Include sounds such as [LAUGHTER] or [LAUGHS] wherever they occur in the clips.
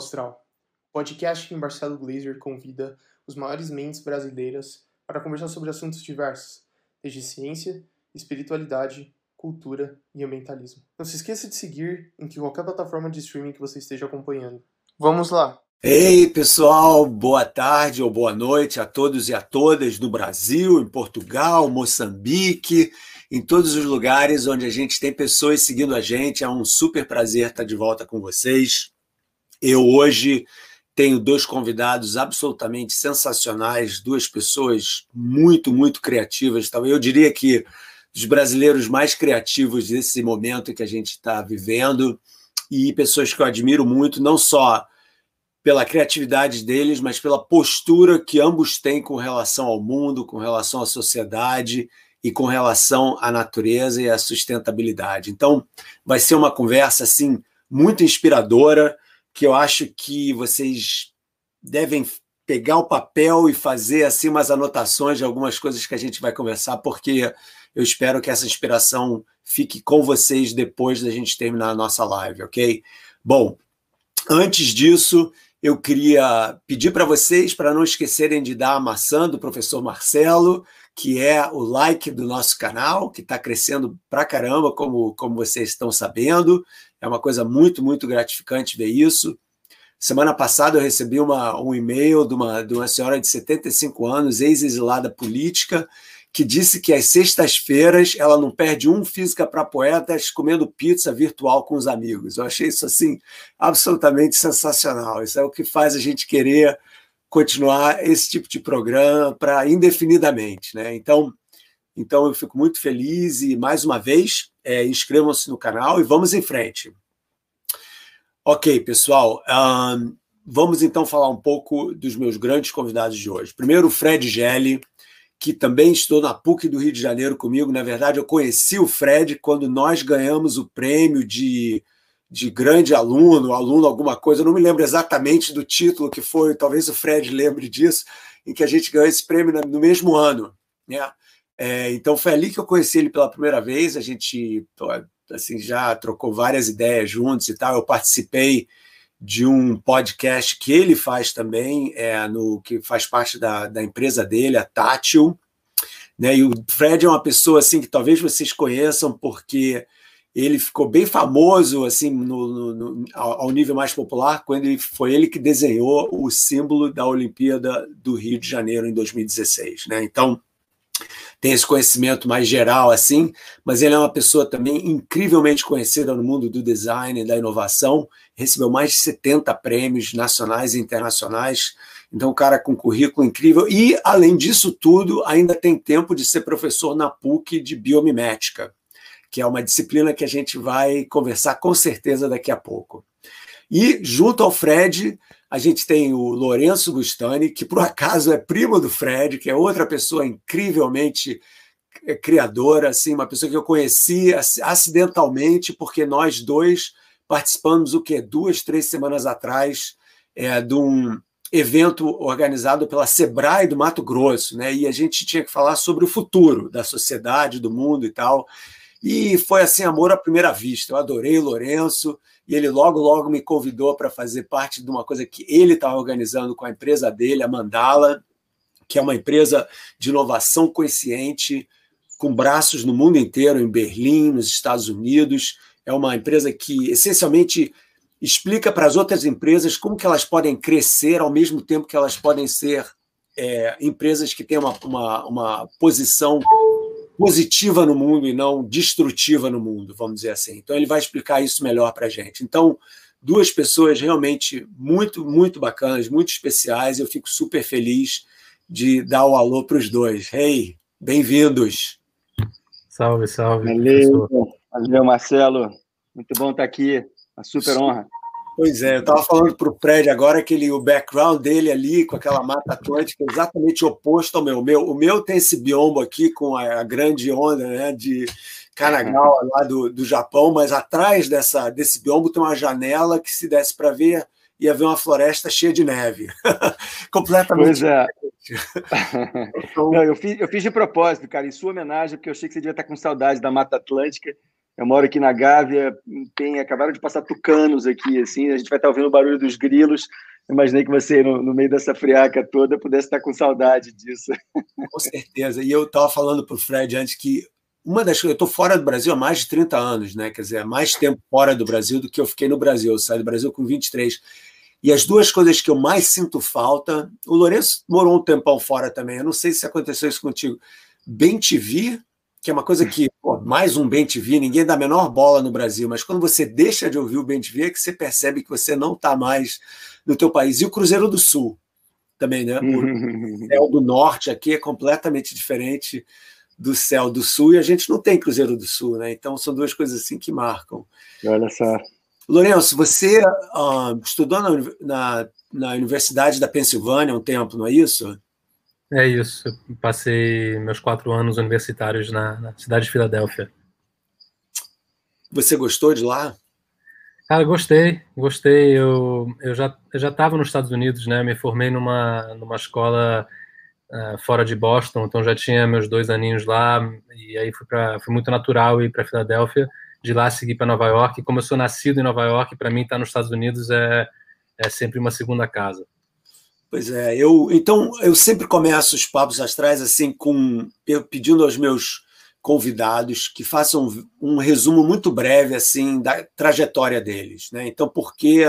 Astral, podcast em Marcelo Glazer convida os maiores mentes brasileiras para conversar sobre assuntos diversos, desde ciência, espiritualidade, cultura e ambientalismo. Não se esqueça de seguir em qualquer plataforma de streaming que você esteja acompanhando. Vamos lá! Ei, pessoal, boa tarde ou boa noite a todos e a todas no Brasil, em Portugal, Moçambique, em todos os lugares onde a gente tem pessoas seguindo a gente. É um super prazer estar de volta com vocês. Eu hoje tenho dois convidados absolutamente sensacionais, duas pessoas muito, muito criativas. Eu diria que dos brasileiros mais criativos desse momento que a gente está vivendo e pessoas que eu admiro muito, não só pela criatividade deles, mas pela postura que ambos têm com relação ao mundo, com relação à sociedade e com relação à natureza e à sustentabilidade. Então, vai ser uma conversa assim muito inspiradora, que eu acho que vocês devem pegar o papel e fazer assim umas anotações de algumas coisas que a gente vai conversar, porque eu espero que essa inspiração fique com vocês depois da gente terminar a nossa live, ok? Bom, antes disso, eu queria pedir para vocês para não esquecerem de dar a maçã do professor Marcelo, que é o like do nosso canal, que está crescendo pra caramba, como, como vocês estão sabendo. É uma coisa muito, muito gratificante ver isso. Semana passada eu recebi uma, um e-mail de uma, de uma senhora de 75 anos, ex-exilada política, que disse que às sextas-feiras ela não perde um Física para Poetas comendo pizza virtual com os amigos. Eu achei isso assim absolutamente sensacional. Isso é o que faz a gente querer continuar esse tipo de programa para indefinidamente, né? Então, então eu fico muito feliz e mais uma vez é, inscrevam-se no canal e vamos em frente. Ok, pessoal. Um, vamos então falar um pouco dos meus grandes convidados de hoje. Primeiro, o Fred Gelli que também estou na PUC do Rio de Janeiro comigo. Na verdade, eu conheci o Fred quando nós ganhamos o prêmio de, de grande aluno, aluno alguma coisa, eu não me lembro exatamente do título que foi, talvez o Fred lembre disso, em que a gente ganhou esse prêmio no mesmo ano. Né? É, então foi ali que eu conheci ele pela primeira vez, a gente assim, já trocou várias ideias juntos e tal. Eu participei de um podcast que ele faz também, é, no que faz parte da, da empresa dele, a Tátil. Né? E o Fred é uma pessoa assim que talvez vocês conheçam, porque ele ficou bem famoso assim no, no, no, ao nível mais popular quando ele, foi ele que desenhou o símbolo da Olimpíada do Rio de Janeiro em 2016. Né? Então, tem esse conhecimento mais geral assim, mas ele é uma pessoa também incrivelmente conhecida no mundo do design e da inovação, recebeu mais de 70 prêmios nacionais e internacionais, então um cara com currículo incrível e além disso tudo, ainda tem tempo de ser professor na PUC de biomimética, que é uma disciplina que a gente vai conversar com certeza daqui a pouco. E junto ao Fred, a gente tem o Lourenço Bustani, que por acaso é primo do Fred, que é outra pessoa incrivelmente eh, criadora, assim, uma pessoa que eu conheci acidentalmente, porque nós dois participamos o que duas, três semanas atrás é, de um evento organizado pela Sebrae do Mato Grosso, né? E a gente tinha que falar sobre o futuro da sociedade, do mundo e tal. E foi assim amor à primeira vista. Eu adorei o Lourenço e ele logo, logo me convidou para fazer parte de uma coisa que ele estava organizando com a empresa dele, a Mandala, que é uma empresa de inovação consciente, com braços no mundo inteiro, em Berlim, nos Estados Unidos. É uma empresa que essencialmente explica para as outras empresas como que elas podem crescer ao mesmo tempo que elas podem ser é, empresas que têm uma, uma, uma posição positiva no mundo e não destrutiva no mundo, vamos dizer assim. Então ele vai explicar isso melhor para a gente. Então, duas pessoas realmente muito, muito bacanas, muito especiais. Eu fico super feliz de dar o alô para os dois. Hey, bem-vindos. Salve, salve. Valeu, valeu, Marcelo. Muito bom estar aqui. Uma super honra. Pois é, eu estava falando para o Fred agora que ele, o background dele ali, com aquela mata atlântica, é exatamente oposto ao meu. O meu, o meu tem esse biombo aqui com a, a grande onda né, de Kanagawa lá do, do Japão, mas atrás dessa, desse biombo tem uma janela que, se desse para ver, ia ver uma floresta cheia de neve. [LAUGHS] Completamente. Pois é. [LAUGHS] então... Não, eu, fiz, eu fiz de propósito, cara, em sua homenagem, porque eu achei que você devia estar com saudade da Mata Atlântica. Eu moro aqui na Gávea, tem, acabaram de passar tucanos aqui, assim, a gente vai estar ouvindo o barulho dos grilos. Imaginei que você, no, no, meio dessa friaca toda, pudesse estar com saudade disso. Com certeza. E eu estava falando para o Fred antes que uma das coisas, eu estou fora do Brasil há mais de 30 anos, né? Quer dizer, mais tempo fora do Brasil do que eu fiquei no Brasil. Eu saí do Brasil com 23. E as duas coisas que eu mais sinto falta, o Lourenço morou um tempão fora também. Eu não sei se aconteceu isso contigo. Bem TV, que é uma coisa que, pô, mais um Bem TV, ninguém dá a menor bola no Brasil, mas quando você deixa de ouvir o Bem TV é que você percebe que você não está mais no teu país. E o Cruzeiro do Sul também, né? O [LAUGHS] céu do norte aqui é completamente diferente do céu do sul e a gente não tem Cruzeiro do Sul, né? Então são duas coisas assim que marcam. Olha só. Lourenço, você uh, estudou na, na, na, Universidade da Pensilvânia um tempo, não é isso? É isso. Passei meus quatro anos universitários na, na cidade de Filadélfia. Você gostou de lá? Cara, gostei, gostei. Eu, eu já eu já estava nos Estados Unidos, né? Me formei numa numa escola uh, fora de Boston, então já tinha meus dois aninhos lá e aí fui para foi muito natural ir para Filadélfia de lá seguir para Nova York. Como eu sou nascido em Nova York, para mim estar tá nos Estados Unidos é, é sempre uma segunda casa. Pois é, eu então eu sempre começo os papos astrais assim com eu pedindo aos meus convidados que façam um, um resumo muito breve assim da trajetória deles, né? Então, por que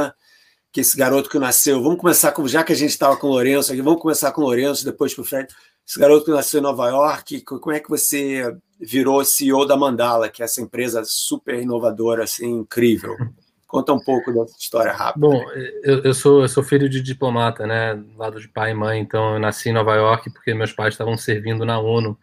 que esse garoto que nasceu, vamos começar com já que a gente estava com o Lourenço aqui, vamos começar com o Lourenço, depois para o Fred. Esse garoto que nasceu em Nova York, como é que você virou CEO da Mandala, que é essa empresa super inovadora, assim, incrível? [LAUGHS] Conta um pouco dessa história rápida. Bom, eu, eu, sou, eu sou filho de diplomata, né, lado de pai e mãe, então eu nasci em Nova York porque meus pais estavam servindo na ONU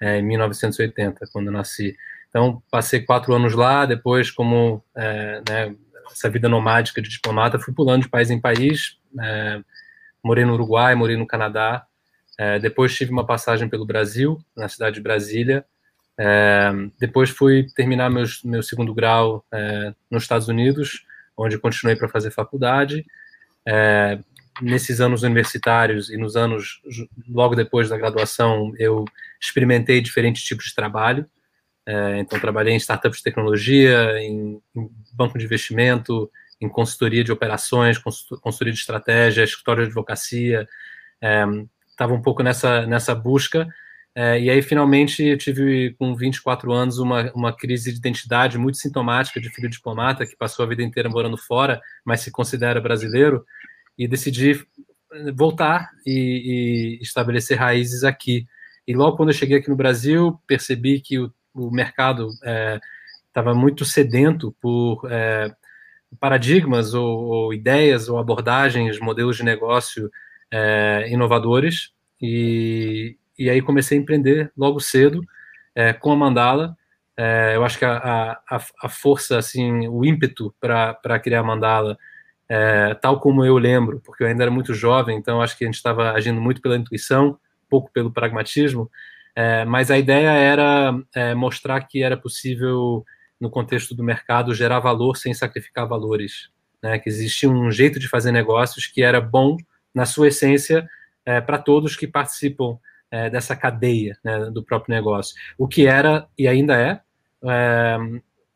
é, em 1980, quando eu nasci. Então, passei quatro anos lá, depois, como é, né, essa vida nomádica de diplomata, fui pulando de país em país, é, morei no Uruguai, morei no Canadá, é, depois tive uma passagem pelo Brasil, na cidade de Brasília. É, depois fui terminar meus, meu segundo grau é, nos Estados Unidos, onde continuei para fazer faculdade. É, nesses anos universitários e nos anos logo depois da graduação, eu experimentei diferentes tipos de trabalho. É, então, trabalhei em startups de tecnologia, em, em banco de investimento, em consultoria de operações, consultoria de estratégia, escritório de advocacia, estava um pouco nessa, nessa busca. É, e aí, finalmente, eu tive, com 24 anos, uma, uma crise de identidade muito sintomática de filho diplomata, que passou a vida inteira morando fora, mas se considera brasileiro, e decidi voltar e, e estabelecer raízes aqui. E logo quando eu cheguei aqui no Brasil, percebi que o, o mercado estava é, muito sedento por é, paradigmas ou, ou, ideias ou abordagens, modelos de negócio inovadores e, e aí comecei a empreender logo cedo é, com a Mandala. É, eu acho que a, a, a, força, assim, o ímpeto para criar a Mandala, é, tal como eu lembro, porque eu ainda era muito jovem, então acho que a gente estava agindo muito pela intuição, pouco pelo pragmatismo, mas a ideia era mostrar que era possível, no contexto do mercado, gerar valor sem sacrificar valores, né? que existia um jeito de fazer negócios que era bom na sua essência, para todos que participam é, dessa cadeia né, do próprio negócio. O que era e ainda é, é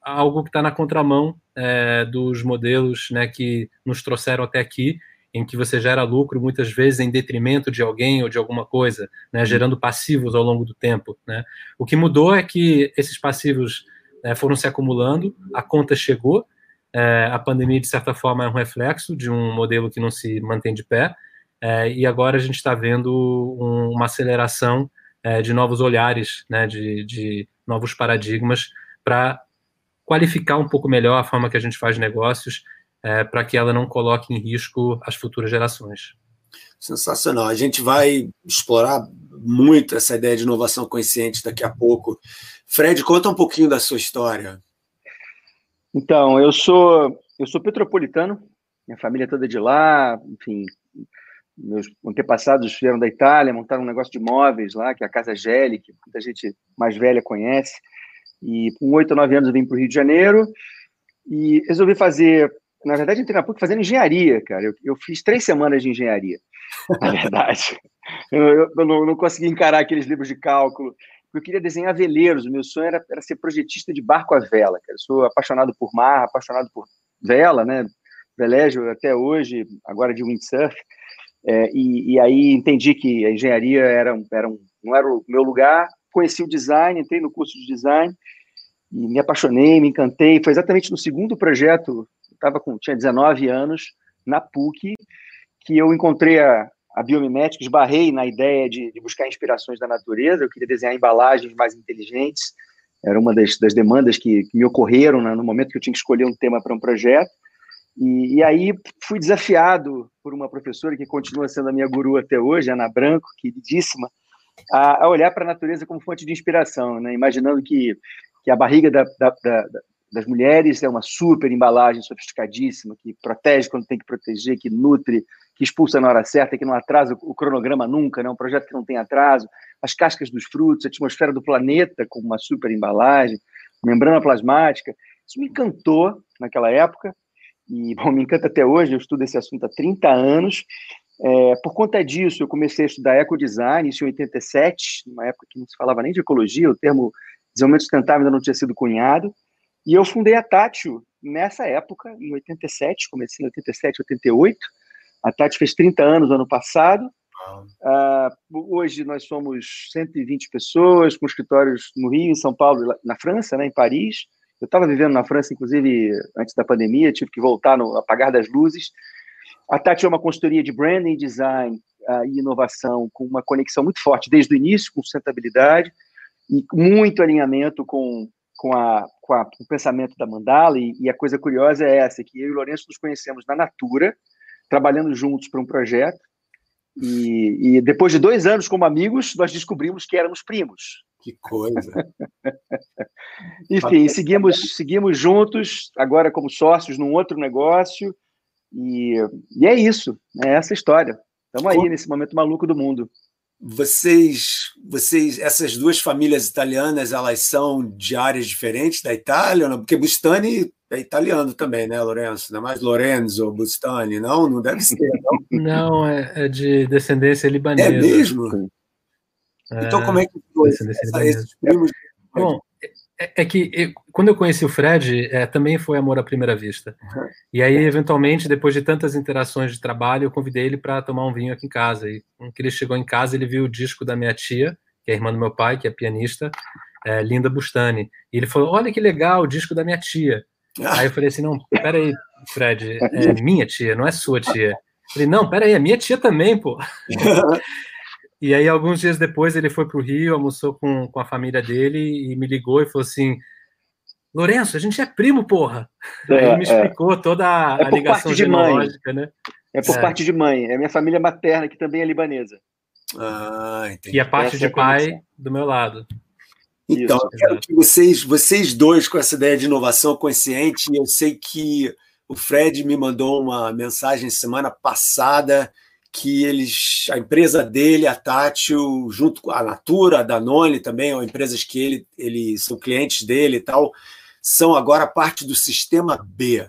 algo que está na contramão é, dos modelos né, que nos trouxeram até aqui, em que você gera lucro muitas vezes em detrimento de alguém ou de alguma coisa, né, gerando passivos ao longo do tempo. Né. O que mudou é que esses passivos é, foram se acumulando, a conta chegou, é, a pandemia, de certa forma, é um reflexo de um modelo que não se mantém de pé, é, e agora a gente está vendo um, uma aceleração é, de novos olhares, né, de, de novos paradigmas, para qualificar um pouco melhor a forma que a gente faz negócios, é, para que ela não coloque em risco as futuras gerações. Sensacional. A gente vai explorar muito essa ideia de inovação consciente daqui a pouco. Fred, conta um pouquinho da sua história. Então, eu sou eu sou petropolitano, minha família é toda de lá, enfim, meus antepassados vieram da Itália, montaram um negócio de móveis lá, que é a Casa Gelli, que muita gente mais velha conhece. E com oito ou nove anos eu vim para o Rio de Janeiro e resolvi fazer. Na verdade, entrei na PUC fazendo engenharia, cara. Eu, eu fiz três semanas de engenharia, [LAUGHS] na verdade. eu, eu, eu não, não, consegui encarar aqueles livros de cálculo. eu queria desenhar veleiros. O meu sonho era, era ser projetista de barco à vela. Cara. Eu sou apaixonado por mar, apaixonado por vela, né? Velégio até hoje, agora de windsurf. É, e, e, aí entendi que a engenharia era, era um, não era o meu lugar. Conheci o design, entrei no curso de design e me apaixonei, me encantei. Foi exatamente no segundo projeto, eu com, tinha 19 anos, na PUC, que eu encontrei a, a biomimética, esbarrei na ideia de, de, buscar inspirações da natureza, eu queria desenhar embalagens mais inteligentes, era uma das, das demandas que, que, me ocorreram né, no momento que eu tinha que escolher um tema para um projeto, e, e, aí fui desafiado por uma professora que continua sendo a minha guru até hoje, Ana Branco, queridíssima, a, a olhar para a natureza como fonte de inspiração, né, imaginando que, que a barriga da, da, da, das mulheres é uma super embalagem sofisticadíssima, que protege quando tem que proteger, que nutre, que expulsa na hora certa, que não atrasa o cronograma nunca, né? um projeto que não tem atraso, as cascas dos frutos, a atmosfera do planeta com uma super embalagem, membrana plasmática. Isso me encantou naquela época, e bom, me encanta até hoje, eu estudo esse assunto há 30 anos. É, por conta disso, eu comecei a estudar ecodesign, isso em 87, numa época que não se falava nem de ecologia, o termo desenvolvimento sustentável ainda não tinha sido cunhado, e eu fundei a Tátil nessa época, em 87, comecei em 87, 88, a Tati fez 30 anos no ano passado. Uh, hoje nós somos 120 pessoas, com escritórios no Rio, em São Paulo, na França, né, em Paris. Eu estava vivendo na França, inclusive, antes da pandemia, tive que voltar no apagar das luzes. A Tati é uma consultoria de branding, design uh, e inovação, com uma conexão muito forte desde o início com sustentabilidade e muito alinhamento com, com, a, com, a, com o pensamento da Mandala. E, e, a coisa curiosa é essa, que eu e o Lourenço nos conhecemos na Natura, trabalhando juntos para um projeto. E, e, depois de dois anos como amigos, nós descobrimos que éramos primos. Que coisa! [LAUGHS] Enfim, seguimos, seguimos juntos, agora como sócios num outro negócio. E, e é isso, é essa história. Estamos aí nesse momento maluco do mundo. Vocês, vocês, essas duas famílias italianas, elas são de áreas diferentes da Itália? Porque Bustani é italiano também, né, Lourenço? Não é mais Lorenzo Bustani, não? Não deve ser, não? [LAUGHS] Não, é, é de descendência libanesa. É mesmo? É, então, como é que foi essa, esses primos? Bom, é, é que eu, quando eu conheci o Fred, é, também foi amor à primeira vista. Uhum. E aí, eventualmente, depois de tantas interações de trabalho, eu convidei ele para tomar um vinho aqui em casa. E quando ele chegou em casa, ele viu o disco da minha tia, que é irmã do meu pai, que é pianista, é, Linda Bustani. E ele falou: Olha que legal, o disco da minha tia. Aí eu falei assim: não, peraí, Fred, é [LAUGHS] minha tia, não é sua tia. Eu falei, não, peraí, é minha tia também, pô. [LAUGHS] e aí, alguns dias depois, ele foi para o Rio, almoçou com, com a família dele e me ligou e falou assim: Lourenço, a gente é primo, porra. É, aí me é. explicou é. toda a, é ligação genealógica, né? É por é. parte de mãe, é minha família materna, que também é libanesa. Ah, entendi. E a parte Essa de pai do meu lado. Então, Isso, eu quero que vocês, vocês dois, com essa ideia de inovação consciente, eu sei que o Fred me mandou uma mensagem semana passada que eles, a empresa dele, a Tátil, junto com a Natura, a Danone também, são empresas que ele, ele são clientes dele e tal, são agora parte do sistema B.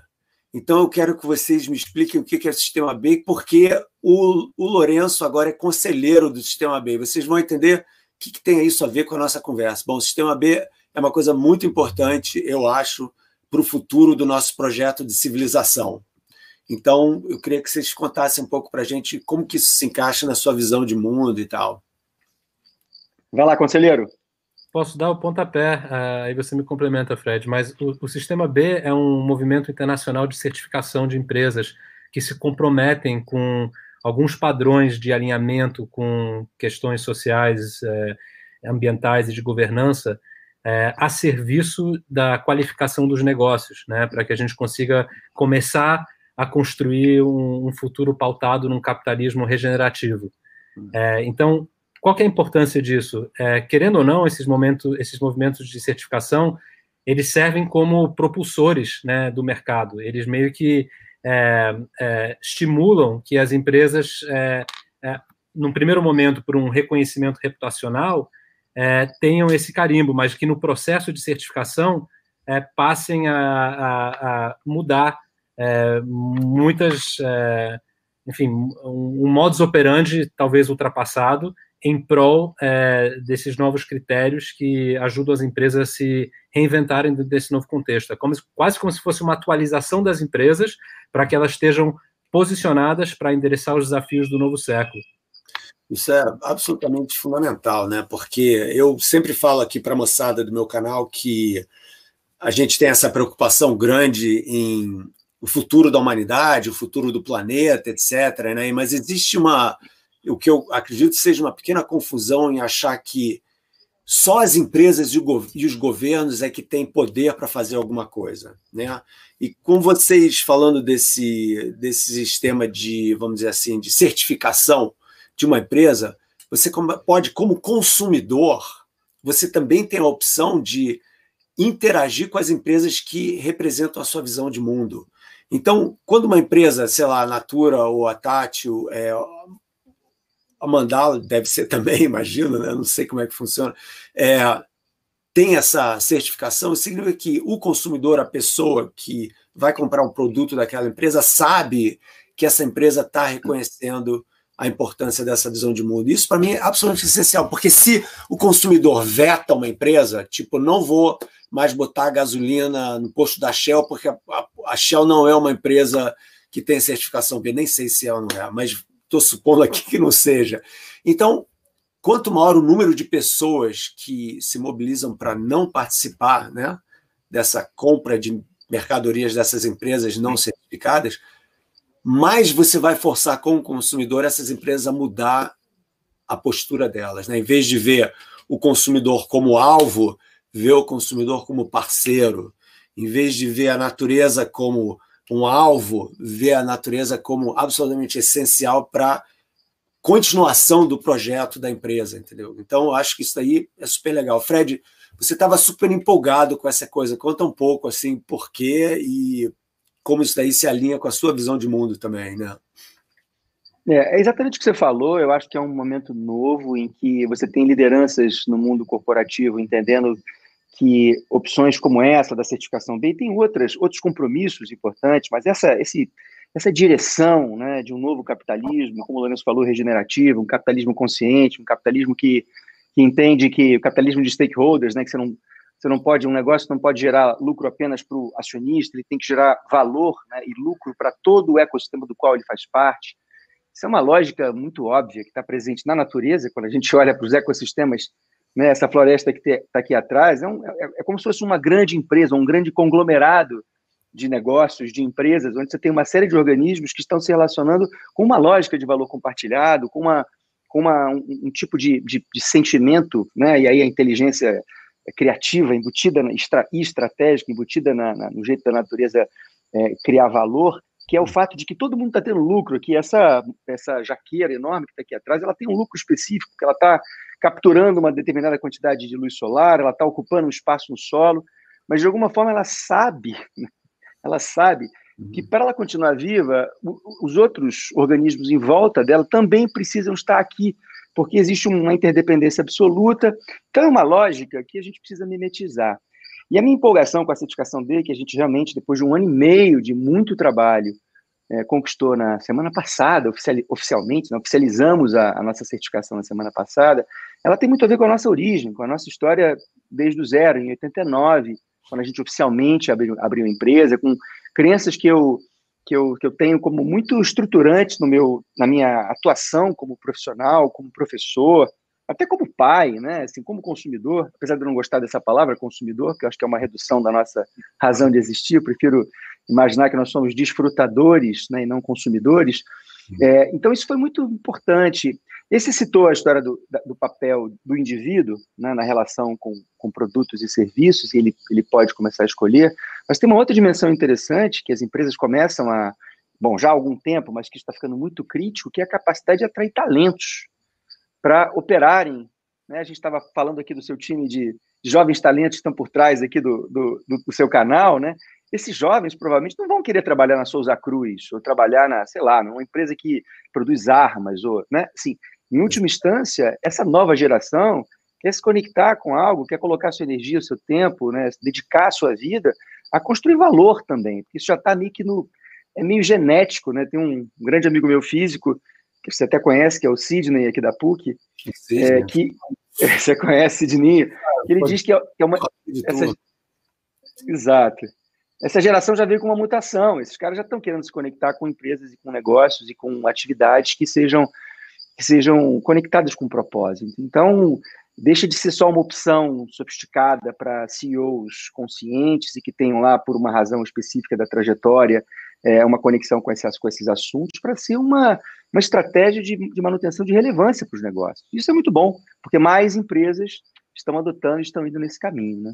Então eu quero que vocês me expliquem o que é o sistema B, porque o, o Lourenço agora é conselheiro do sistema B. Vocês vão entender que, que tem isso a ver com a nossa conversa? Bom, o Sistema B é uma coisa muito importante, eu acho, para o futuro do nosso projeto de civilização. Então, eu queria que vocês contassem um pouco para a gente como que isso se encaixa na sua visão de mundo e tal. Vai lá, conselheiro. Posso dar o pontapé, uh, aí você me complementa, Fred, mas o, o, Sistema B é um movimento internacional de certificação de empresas que se comprometem com alguns padrões de alinhamento com questões sociais, é, ambientais e de governança é, a serviço da qualificação dos negócios, né, para que a gente consiga começar a construir um, um futuro pautado num capitalismo regenerativo. É, então, qual é a importância disso? É, querendo ou não, esses momentos, esses movimentos de certificação, eles servem como propulsores né, do mercado. Eles meio que é, é, estimulam que as empresas, é, é, num primeiro momento, por um reconhecimento reputacional, é, tenham esse carimbo, mas que no processo de certificação passem a, a, a mudar muitas, enfim, um, um modus operandi talvez ultrapassado em prol é, desses novos critérios que ajudam as empresas a se reinventarem desse novo contexto. É como, quase como se fosse uma atualização das empresas para que elas estejam posicionadas para endereçar os desafios do novo século. Isso é absolutamente fundamental, né? Porque eu sempre falo aqui para a moçada do meu canal que a gente tem essa preocupação grande em o futuro da humanidade, o futuro do planeta, etc. Né? Mas existe uma, o que eu acredito seja uma pequena confusão em achar que só as empresas e os governos é que têm poder para fazer alguma coisa, né? E com vocês falando desse desse sistema de, vamos dizer assim, de certificação de uma empresa, você pode, como consumidor, você também tem a opção de interagir com as empresas que representam a sua visão de mundo. Então, quando uma empresa, sei lá, a Natura ou a Tátil, é, a Mandala deve ser [LAUGHS] também, imagino, né? não sei como é que funciona, é, tem essa certificação, significa que o consumidor, a pessoa que vai comprar um produto daquela empresa, sabe que essa empresa está reconhecendo a importância dessa visão de mundo. Isso, para mim, é absolutamente essencial, porque se o consumidor veta uma empresa, tipo, não vou mais botar gasolina no posto da Shell, porque a, a Shell não é uma empresa que tem certificação B, nem sei se é ou não é, mas estou supondo aqui que não seja. Então, quanto maior o número de pessoas que se mobilizam para não participar né, dessa compra de mercadorias dessas empresas não certificadas, mais você vai forçar como consumidor essas empresas a mudar a postura delas. Né? Em vez de ver o consumidor como alvo, ver o consumidor como parceiro. Em vez de ver a natureza como um alvo, ver a natureza como absolutamente essencial para continuação do projeto da empresa, entendeu? Então, eu acho que isso aí é super legal. Fred, você estava super empolgado com essa coisa. Conta um pouco, assim, por quê e como isso daí se alinha com a sua visão de mundo também, né? É, é exatamente o que você falou. Eu acho que é um momento novo em que você tem lideranças no mundo corporativo entendendo que opções como essa da certificação B tem outras outros compromissos importantes, mas essa esse essa direção né, de um novo capitalismo, como o Lourenço falou, regenerativo, um capitalismo consciente, um capitalismo que, que entende que o capitalismo de stakeholders, né, que você não, você não pode, um negócio não pode gerar lucro apenas para o acionista, ele tem que gerar valor né, e lucro para todo o ecossistema do qual ele faz parte. Isso é uma lógica muito óbvia que está presente na natureza, quando a gente olha para os ecossistemas, né, essa floresta que está aqui atrás, é, um, é, é, como se fosse uma grande empresa, um grande conglomerado de negócios, de empresas, onde você tem uma série de organismos que estão se relacionando com uma lógica de valor compartilhado, com, uma, com uma, um, um tipo de, de, de sentimento, né, e aí a inteligência criativa, embutida e estratégica, embutida na, na, no jeito da natureza é, criar valor, que é o fato de que todo mundo está tendo lucro, que essa, essa jaqueira enorme que está aqui atrás, ela tem um lucro específico, porque ela está capturando uma determinada quantidade de luz solar, ela está ocupando um espaço no solo, mas de alguma forma ela sabe, [LAUGHS] ela sabe que para ela continuar viva, os outros organismos em volta dela também precisam estar aqui porque existe uma interdependência absoluta. Então, é uma lógica que a gente precisa mimetizar. E a minha empolgação com a certificação D, que a gente realmente, depois de um ano e meio de muito trabalho, é, conquistou na semana passada, oficial, oficialmente, né, oficializamos a, a, nossa certificação na semana passada, ela tem muito a ver com a nossa origem, com a nossa história desde o zero, em 89, quando a gente oficialmente abriu, abriu a empresa, com crenças que eu que eu, que eu tenho como muito estruturantes no meu, na minha atuação como profissional, como professor, até como pai, né? Assim, como consumidor, apesar de eu não gostar dessa palavra consumidor, que eu acho que é uma redução da nossa razão de existir, eu prefiro imaginar que nós somos desfrutadores né, e não consumidores. É, então, isso foi muito importante. Esse citou a história do, do papel do indivíduo né, na relação com, com produtos e serviços, e ele, ele pode começar a escolher, mas tem uma outra dimensão interessante que as empresas começam a, bom, já há algum tempo, mas que está ficando muito crítico, que é a capacidade de atrair talentos para operarem. Né? A gente estava falando aqui do seu time de, de jovens talentos que estão por trás aqui do, do, do seu canal, né? esses jovens provavelmente não vão querer trabalhar na Souza Cruz ou trabalhar na, sei lá, numa empresa que produz armas ou, né? Assim, em última instância, essa nova geração quer se conectar com algo, quer colocar sua energia, seu tempo, né, dedicar a sua vida a construir valor também, porque isso já está meio que no é meio genético, né? Tem um, grande amigo meu físico que você até conhece, que é o Sidney aqui da PUC, é, que [LAUGHS] você conhece Sidney, que ele diz que é, que é uma essa, exato. Essa geração já veio com uma mutação. Esses caras já estão querendo se conectar com empresas e com negócios e com atividades que sejam que sejam conectadas com propósito. Então, deixa de ser só uma opção sofisticada para CEOs conscientes e que tenham lá, por uma razão específica da trajetória, é, uma conexão com esses, com esses assuntos, para ser uma, uma estratégia de, de manutenção de relevância para os negócios. Isso é muito bom, porque mais empresas estão adotando e estão indo nesse caminho. Né?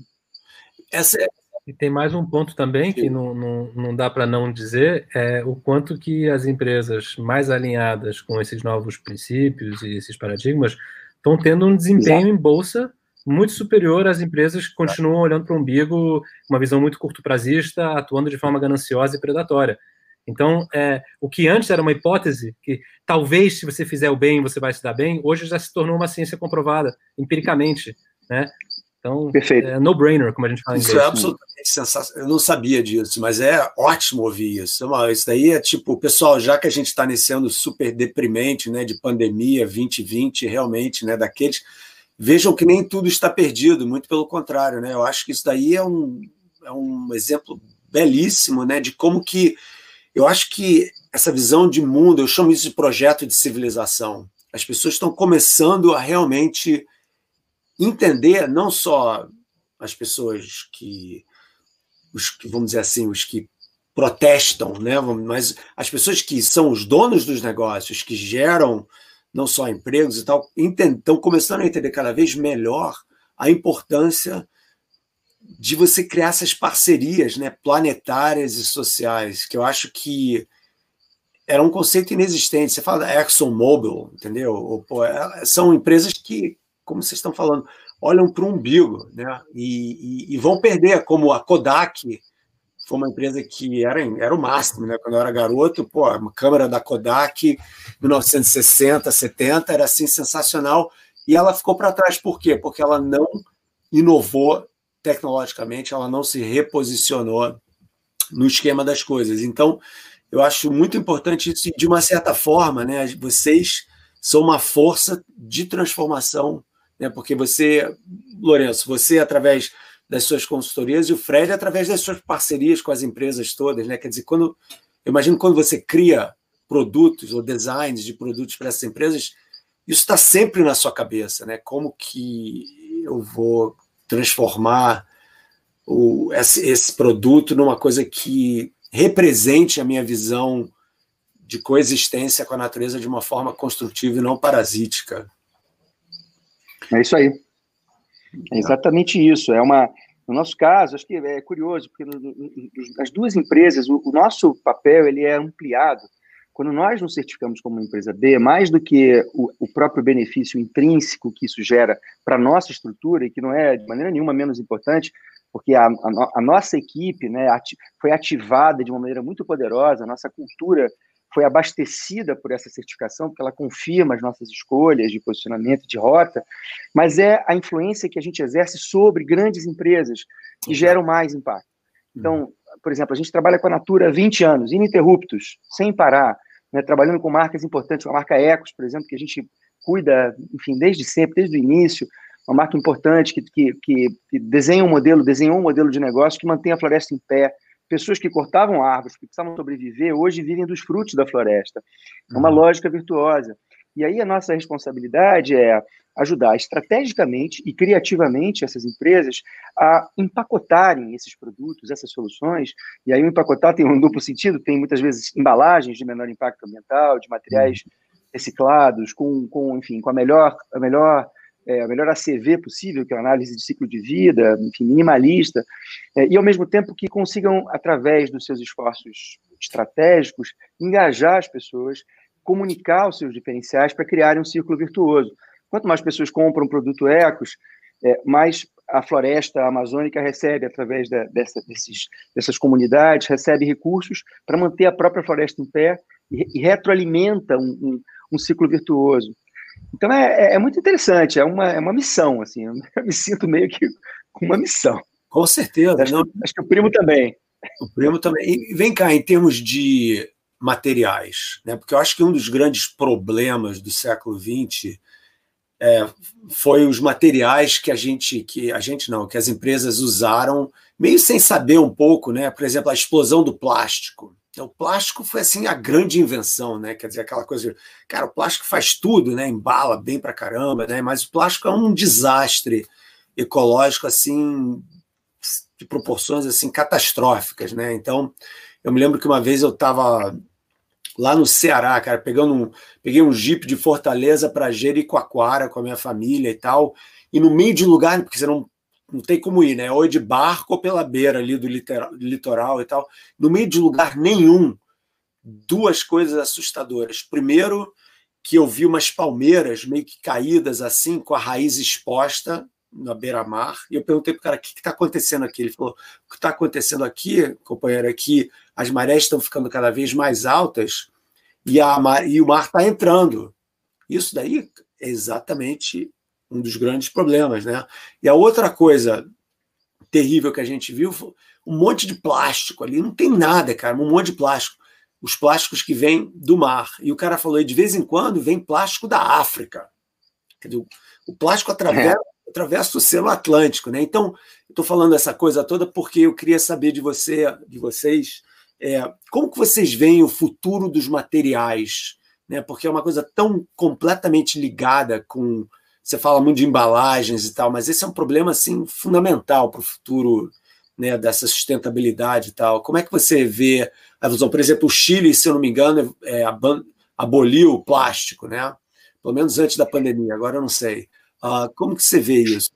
Essa é... E tem mais um ponto também que não, não, não dá para não dizer, é o quanto que as empresas mais alinhadas com esses novos princípios e esses paradigmas estão tendo um desempenho Exato. em bolsa muito superior às empresas que continuam olhando para o umbigo, uma visão muito curto-prazista, atuando de forma gananciosa e predatória. Então, é, o que antes era uma hipótese, que talvez se você fizer o bem você vai se dar bem, hoje já se tornou uma ciência comprovada, empiricamente. Né? Então, Perfeito. é no-brainer, como a gente fala em inglês. Isso é absolutamente sensacional. Eu não sabia disso, mas é ótimo ouvir isso. Isso daí é tipo, pessoal, já que a gente está nesse ano super deprimente, né, de pandemia 2020, realmente, né, daqueles, vejam que nem tudo está perdido, muito pelo contrário, né? Eu acho que isso daí é um, é um exemplo belíssimo, né, de como que eu acho que essa visão de mundo, eu chamo isso de projeto de civilização. As pessoas estão começando a realmente entender não só as pessoas que, os vamos dizer assim, os que protestam, né? mas as pessoas que são os donos dos negócios, que geram não só empregos e tal, estão começando a entender cada vez melhor a importância de você criar essas parcerias né, planetárias e sociais, que eu acho que era um conceito inexistente. Você fala da ExxonMobil, entendeu? É, são empresas que como vocês estão falando, olham para o umbigo, né? E, e, e, vão perder, como a Kodak foi uma empresa que era, era o máximo, né? Quando eu era garoto, pô, uma câmera da Kodak, 1960, 70, era assim sensacional. E ela ficou para trás, por quê? Porque ela não inovou tecnologicamente, ela não se reposicionou no esquema das coisas. Então, eu acho muito importante isso, de uma certa forma, né? Vocês são uma força de transformação né? Porque você, Lourenço, você através das suas consultorias e o Fred através das suas parcerias com as empresas todas, né? Quer dizer, quando eu imagino quando você cria produtos ou designs de produtos para essas empresas, isso está sempre na sua cabeça, né? Como que eu vou transformar o, esse, esse produto numa coisa que represente a minha visão de coexistência com a natureza de uma forma construtiva e não parasítica. É isso aí. É exatamente isso. É uma, no nosso caso, acho que é curioso, porque as duas empresas, o, o, nosso papel ele é ampliado. Quando nós nos certificamos como uma empresa B, mais do que o, o próprio benefício intrínseco que isso gera para a nossa estrutura, e que não é de maneira nenhuma menos importante, porque a, a, a nossa equipe né, ati, foi ativada de uma maneira muito poderosa, a nossa cultura foi abastecida por essa certificação, porque ela confirma as nossas escolhas de posicionamento, de rota, mas é a influência que a gente exerce sobre grandes empresas que geram mais impacto. Então, por exemplo, a gente trabalha com a Natura há 20 anos, ininterruptos, sem parar, né, trabalhando com marcas importantes, a marca Ecos, por exemplo, que a gente cuida, enfim, desde sempre, desde o início, uma marca importante que, que, que desenha um modelo, desenhou um modelo de negócio que mantém a floresta em pé, pessoas que cortavam árvores, que precisavam sobreviver, hoje vivem dos frutos da floresta. É uma uhum. lógica virtuosa. E aí a nossa responsabilidade é ajudar estrategicamente e criativamente essas empresas a empacotarem esses produtos, essas soluções. E aí o empacotar tem um duplo sentido, tem muitas vezes embalagens de menor impacto ambiental, de materiais uhum. reciclados, com, com enfim, com a melhor, a melhor é, a melhor ACV possível, que é a análise de ciclo de vida, enfim, minimalista, é, e ao mesmo tempo que consigam, através dos seus esforços estratégicos, engajar as pessoas, comunicar os seus diferenciais para criarem um círculo virtuoso. Quanto mais pessoas compram produto ecos, é, mais a floresta amazônica recebe, através da, dessa, desses, dessas comunidades, recebe recursos para manter a própria floresta em pé e, e retroalimenta um, um, um ciclo virtuoso. Então é, é, é muito interessante, é uma, é uma missão, assim, eu [LAUGHS] me sinto meio que com uma missão. Com certeza. Acho, acho que o primo também. O primo também. E vem cá, em termos de materiais, né? Porque eu acho que um dos grandes problemas do século XX é, foi os materiais que a gente, que a gente não, que as empresas usaram, meio sem saber um pouco, né? Por exemplo, a explosão do plástico. Então, o plástico foi assim a grande invenção, né? Quer dizer, aquela coisa, cara, o plástico faz tudo, né? Embala bem pra caramba, né? Mas o plástico é um desastre ecológico assim de proporções assim catastróficas, né? Então, eu me lembro que uma vez eu estava lá no Ceará, cara, pegando um, peguei um jeep de Fortaleza para Jericoacoara com a minha família e tal, e no meio de lugar, porque você não, não tem como ir, né? Ou de barco ou pela beira ali do litoral, litoral e tal, no meio de lugar nenhum, duas coisas assustadoras. Primeiro, que eu vi umas palmeiras meio que caídas assim, com a raiz exposta na beira-mar, e eu perguntei para o cara o que está acontecendo aqui. Ele falou: o que está acontecendo aqui, companheiro, é que as marés estão ficando cada vez mais altas e, a, e o mar está entrando. Isso daí é exatamente um dos grandes problemas. Né? E a outra coisa terrível que a gente viu foi um monte de plástico ali, não tem nada, cara, um monte de plástico. Os plásticos que vêm do mar. E o cara falou: de vez em quando vem plástico da África. Quer dizer, o plástico atravessa. É atravessa o Oceano Atlântico, né? Então, estou falando essa coisa toda porque eu queria saber de você, de vocês, é, como que vocês veem o futuro dos materiais, né? Porque é uma coisa tão completamente ligada com, você fala muito de embalagens e tal, mas esse é um problema assim fundamental para o futuro, né? Dessa sustentabilidade e tal. Como é que você vê a visão? Por exemplo, o Chile, se eu não me engano, é, aboliu o plástico, né? Pelo menos antes da pandemia. Agora eu não sei. Ah, como que você vê isso?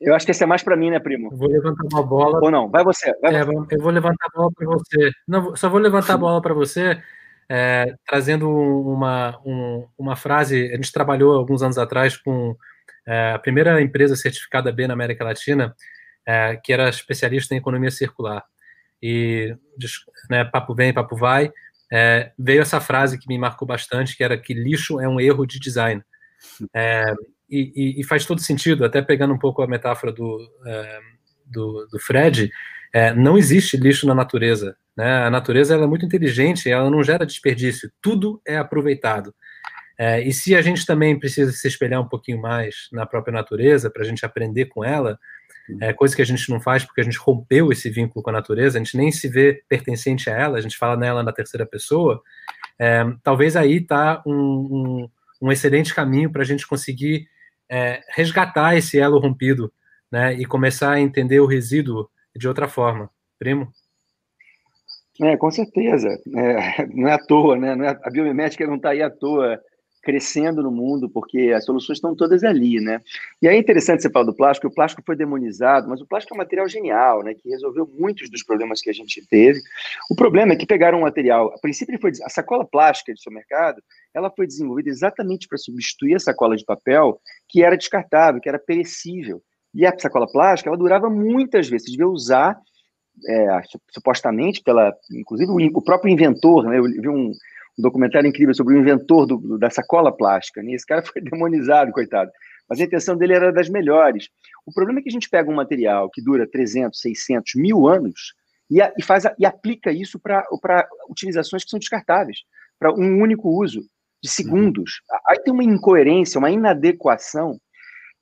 Eu acho que esse é mais para mim, né, primo? Eu vou levantar uma bola. Ou não? Vai você. Vai é, você. Eu vou levantar a bola para você. Não, só vou levantar a [LAUGHS] bola para você, é, trazendo uma, um, uma frase. A gente trabalhou alguns anos atrás com é, a primeira empresa certificada B na América Latina, é, que era especialista em economia circular. E, né, papo vem, papo vai, veio essa frase que me marcou bastante, que era que lixo é um erro de design. É, [LAUGHS] e, e, faz todo sentido, até pegando um pouco a metáfora do, do, do, Fred, não existe lixo na natureza. Né? A natureza é muito inteligente, ela não gera desperdício, tudo é aproveitado. É, e se a gente também precisa se espelhar um pouquinho mais na própria natureza, para a gente aprender com ela, é, coisa que a gente não faz porque a gente rompeu esse vínculo com a natureza, a gente nem se vê pertencente a ela, a gente fala nela na terceira pessoa, é, talvez aí está um, um um excelente caminho para a gente conseguir é, resgatar esse elo rompido, né, e começar a entender o resíduo de outra forma. Primo? É, com certeza. É, [LAUGHS] não é à toa, né? É, a biomimética não está aí à toa crescendo no mundo, porque as soluções estão todas ali, né? E aí é interessante você falar do plástico, o plástico foi demonizado, mas o plástico é um material genial, né? Que resolveu muitos dos problemas que a gente teve. O problema é que pegaram um material, a princípio foi a sacola plástica de supermercado, ela foi desenvolvida exatamente para substituir a sacola de papel, que era descartável, que era perecível. E a sacola plástica, ela durava muitas vezes, você devia usar é, supostamente pela, inclusive o, próprio inventor, né? Eu vi um, um documentário incrível sobre o inventor do, da sacola plástica. Né? Esse cara [LAUGHS] foi demonizado, coitado. Mas a intenção dele era das melhores. O problema é que a gente pega um material que dura 300, 600, mil anos e, a, e faz a, e aplica isso para utilizações que são descartáveis, para um único uso de segundos. Uhum. Aí tem uma incoerência, uma inadequação.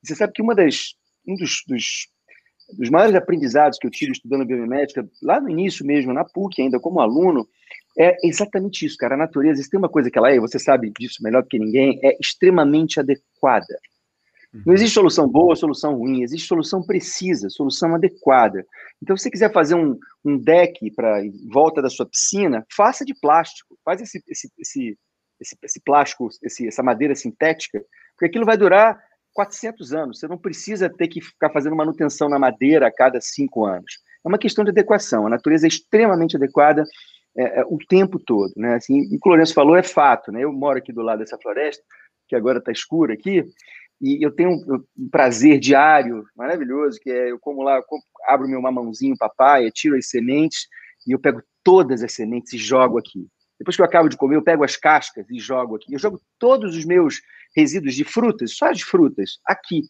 Você sabe que uma das, um dos, dos, dos maiores aprendizados que eu tive estudando biomimética, lá no início mesmo, na PUC, ainda como aluno, é exatamente isso, cara. A natureza, se tem uma coisa que ela é, você sabe disso melhor do que ninguém, é extremamente adequada. Não uhum. existe solução boa, solução ruim, existe solução precisa, solução adequada. Então, se você quiser fazer um, um deck para volta da sua piscina, faça de plástico, faz esse, esse, esse, esse, esse plástico, esse, essa madeira sintética, porque aquilo vai durar 400 anos. Você não precisa ter que ficar fazendo manutenção na madeira a cada cinco anos. É uma questão de adequação. A natureza é extremamente adequada é, é, o tempo todo, né? Assim, o que o Lourenço falou é fato, né? Eu moro aqui do lado dessa floresta, que agora está escura aqui, e eu tenho um, prazer diário maravilhoso, que é eu como lá, eu abro meu mamãozinho papai, tiro as sementes e eu pego todas as sementes e jogo aqui. Depois que eu acabo de comer, eu pego as cascas e jogo aqui. Eu jogo todos os meus resíduos de frutas, só de frutas, aqui.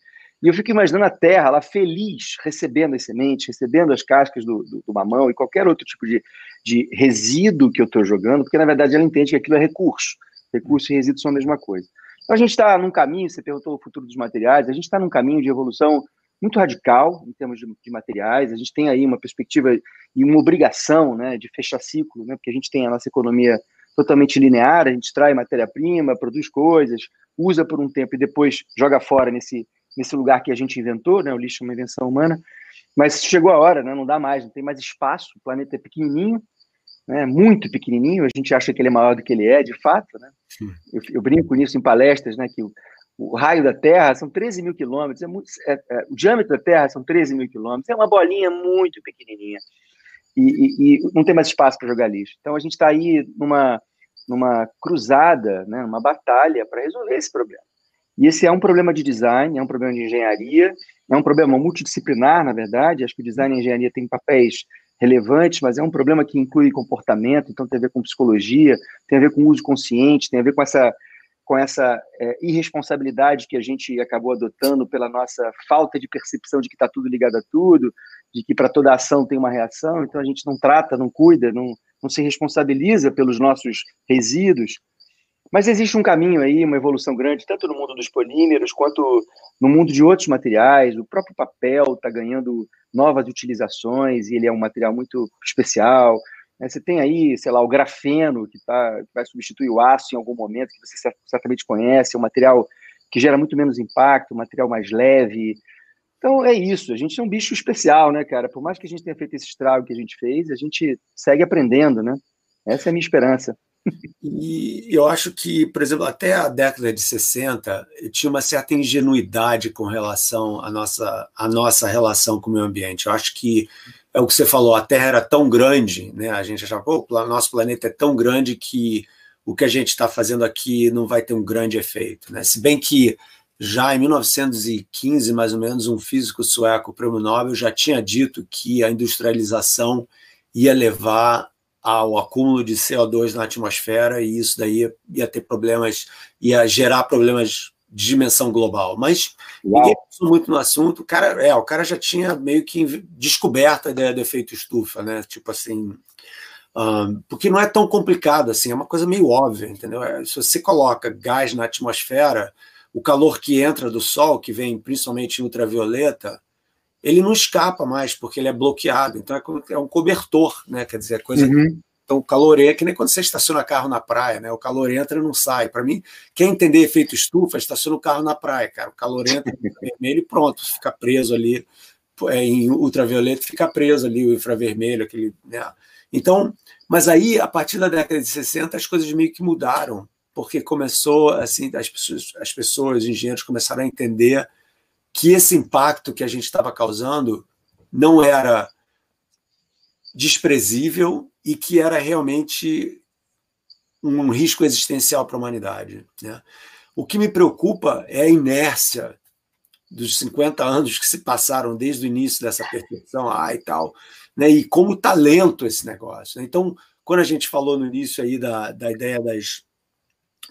E eu fico imaginando a terra lá feliz, recebendo as sementes, recebendo as cascas do, do, do mamão e qualquer outro tipo de, de resíduo que eu estou jogando, porque na verdade ela entende que aquilo é recurso. Recurso e resíduo são a mesma coisa. Então a gente está num caminho, você perguntou o futuro dos materiais, a gente está num caminho de evolução muito radical em termos de, de, materiais. A gente tem aí uma perspectiva e uma obrigação né, de fechar ciclo, né, porque a gente tem a nossa economia totalmente linear, a gente traz matéria-prima, produz coisas, usa por um tempo e depois joga fora nesse, nesse lugar que a gente inventou, né, o lixo é uma invenção humana. Mas chegou a hora, né, não dá mais, não tem mais espaço, o planeta é pequenininho, né, muito pequenininho, a gente acha que ele é maior do que ele é, de fato. Né? Eu, eu brinco nisso em palestras, né, que o, o raio da Terra são 13 mil quilômetros, é muito, é, é, o diâmetro da Terra são 13 mil quilômetros, é uma bolinha muito pequenininha e, e, e não tem mais espaço para jogar lixo. Então a gente está aí numa, numa cruzada, né, numa batalha para resolver esse problema. E esse é um problema de design, é um problema de engenharia, é um problema multidisciplinar, na verdade. Acho que o design e a engenharia têm papéis relevantes, mas é um problema que inclui comportamento, então tem a ver com psicologia, tem a ver com uso consciente, tem a ver com essa com essa é, irresponsabilidade que a gente acabou adotando pela nossa falta de percepção de que está tudo ligado a tudo, de que para toda ação tem uma reação, então a gente não trata, não cuida, não, não se responsabiliza pelos nossos resíduos. Mas existe um caminho aí, uma evolução grande, tanto no mundo dos polímeros quanto no mundo de outros materiais. O próprio papel está ganhando novas utilizações e ele é um material muito especial. Né? Você tem aí, sei lá, o grafeno, que, tá, que vai substituir o aço em algum momento, que você certamente conhece, é um material que gera muito menos impacto, um material mais leve. Então é isso, a gente é um bicho especial, né, cara? Por mais que a gente tenha feito esse estrago que a gente fez, a gente segue aprendendo, né? Essa é a minha esperança. E eu acho que, por exemplo, até a década de 60 tinha uma certa ingenuidade com relação à nossa, à nossa relação com o meio ambiente. Eu acho que é o que você falou, a Terra era tão grande, né? A gente achava, pô, o nosso planeta é tão grande que o que a gente está fazendo aqui não vai ter um grande efeito, né? Se bem que já em 1915, mais ou menos, um físico sueco, prêmio Nobel, já tinha dito que a industrialização ia levar ao acúmulo de CO2 na atmosfera e isso daí ia ter problemas, ia gerar problemas de dimensão global. Mas Uau. ninguém pensou muito no assunto. O cara, é, o cara já tinha meio que descoberto a ideia do efeito estufa, né? Tipo assim. Um, porque não é tão complicado assim, é uma coisa meio óbvia, entendeu? É, se você coloca gás na atmosfera, o calor que entra do Sol, que vem principalmente em ultravioleta, ele não escapa mais, porque ele é bloqueado. Então é, é um cobertor, né? Quer dizer, coisa uhum. Então, o calor é que nem quando você estaciona carro na praia, né? O calor entra e não sai. Para mim, quem entender efeito estufa, estaciona o carro na praia, cara. O calor entra [LAUGHS] vermelho e pronto, fica preso ali é, em ultravioleta, fica preso ali o infravermelho, aquele. Né? Então, mas aí, a partir da década de 60, as coisas meio que mudaram, porque começou assim, as pessoas, as pessoas, os engenheiros começaram a entender que esse impacto que a gente estava causando não era desprezível e que era realmente um risco existencial para a humanidade. Né? O que me preocupa é a inércia dos 50 anos que se passaram desde o início dessa percepção ah, e tal, né? e como está lento esse negócio. Né? Então, quando a gente falou no início aí da, da ideia das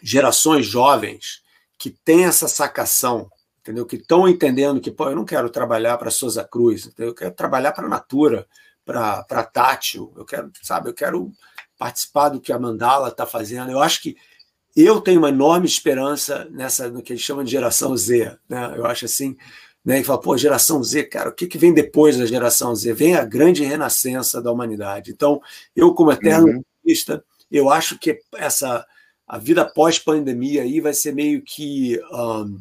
gerações jovens que têm essa sacação, entendeu? Que estão entendendo que, pô, eu não quero trabalhar para Souza Cruz, entendeu? eu quero trabalhar para a Natura, para tátil, eu quero, sabe, eu quero participar do que a Mandala está fazendo. Eu acho que eu tenho uma enorme esperança nessa, no que eles chamam de geração Z. Né? Eu acho assim, né? E fala, pô, geração Z, cara, o que, que vem depois da geração Z? Vem a grande renascença da humanidade. Então, eu, como eterno uhum. eu acho que essa a vida pós-pandemia aí vai ser meio que um,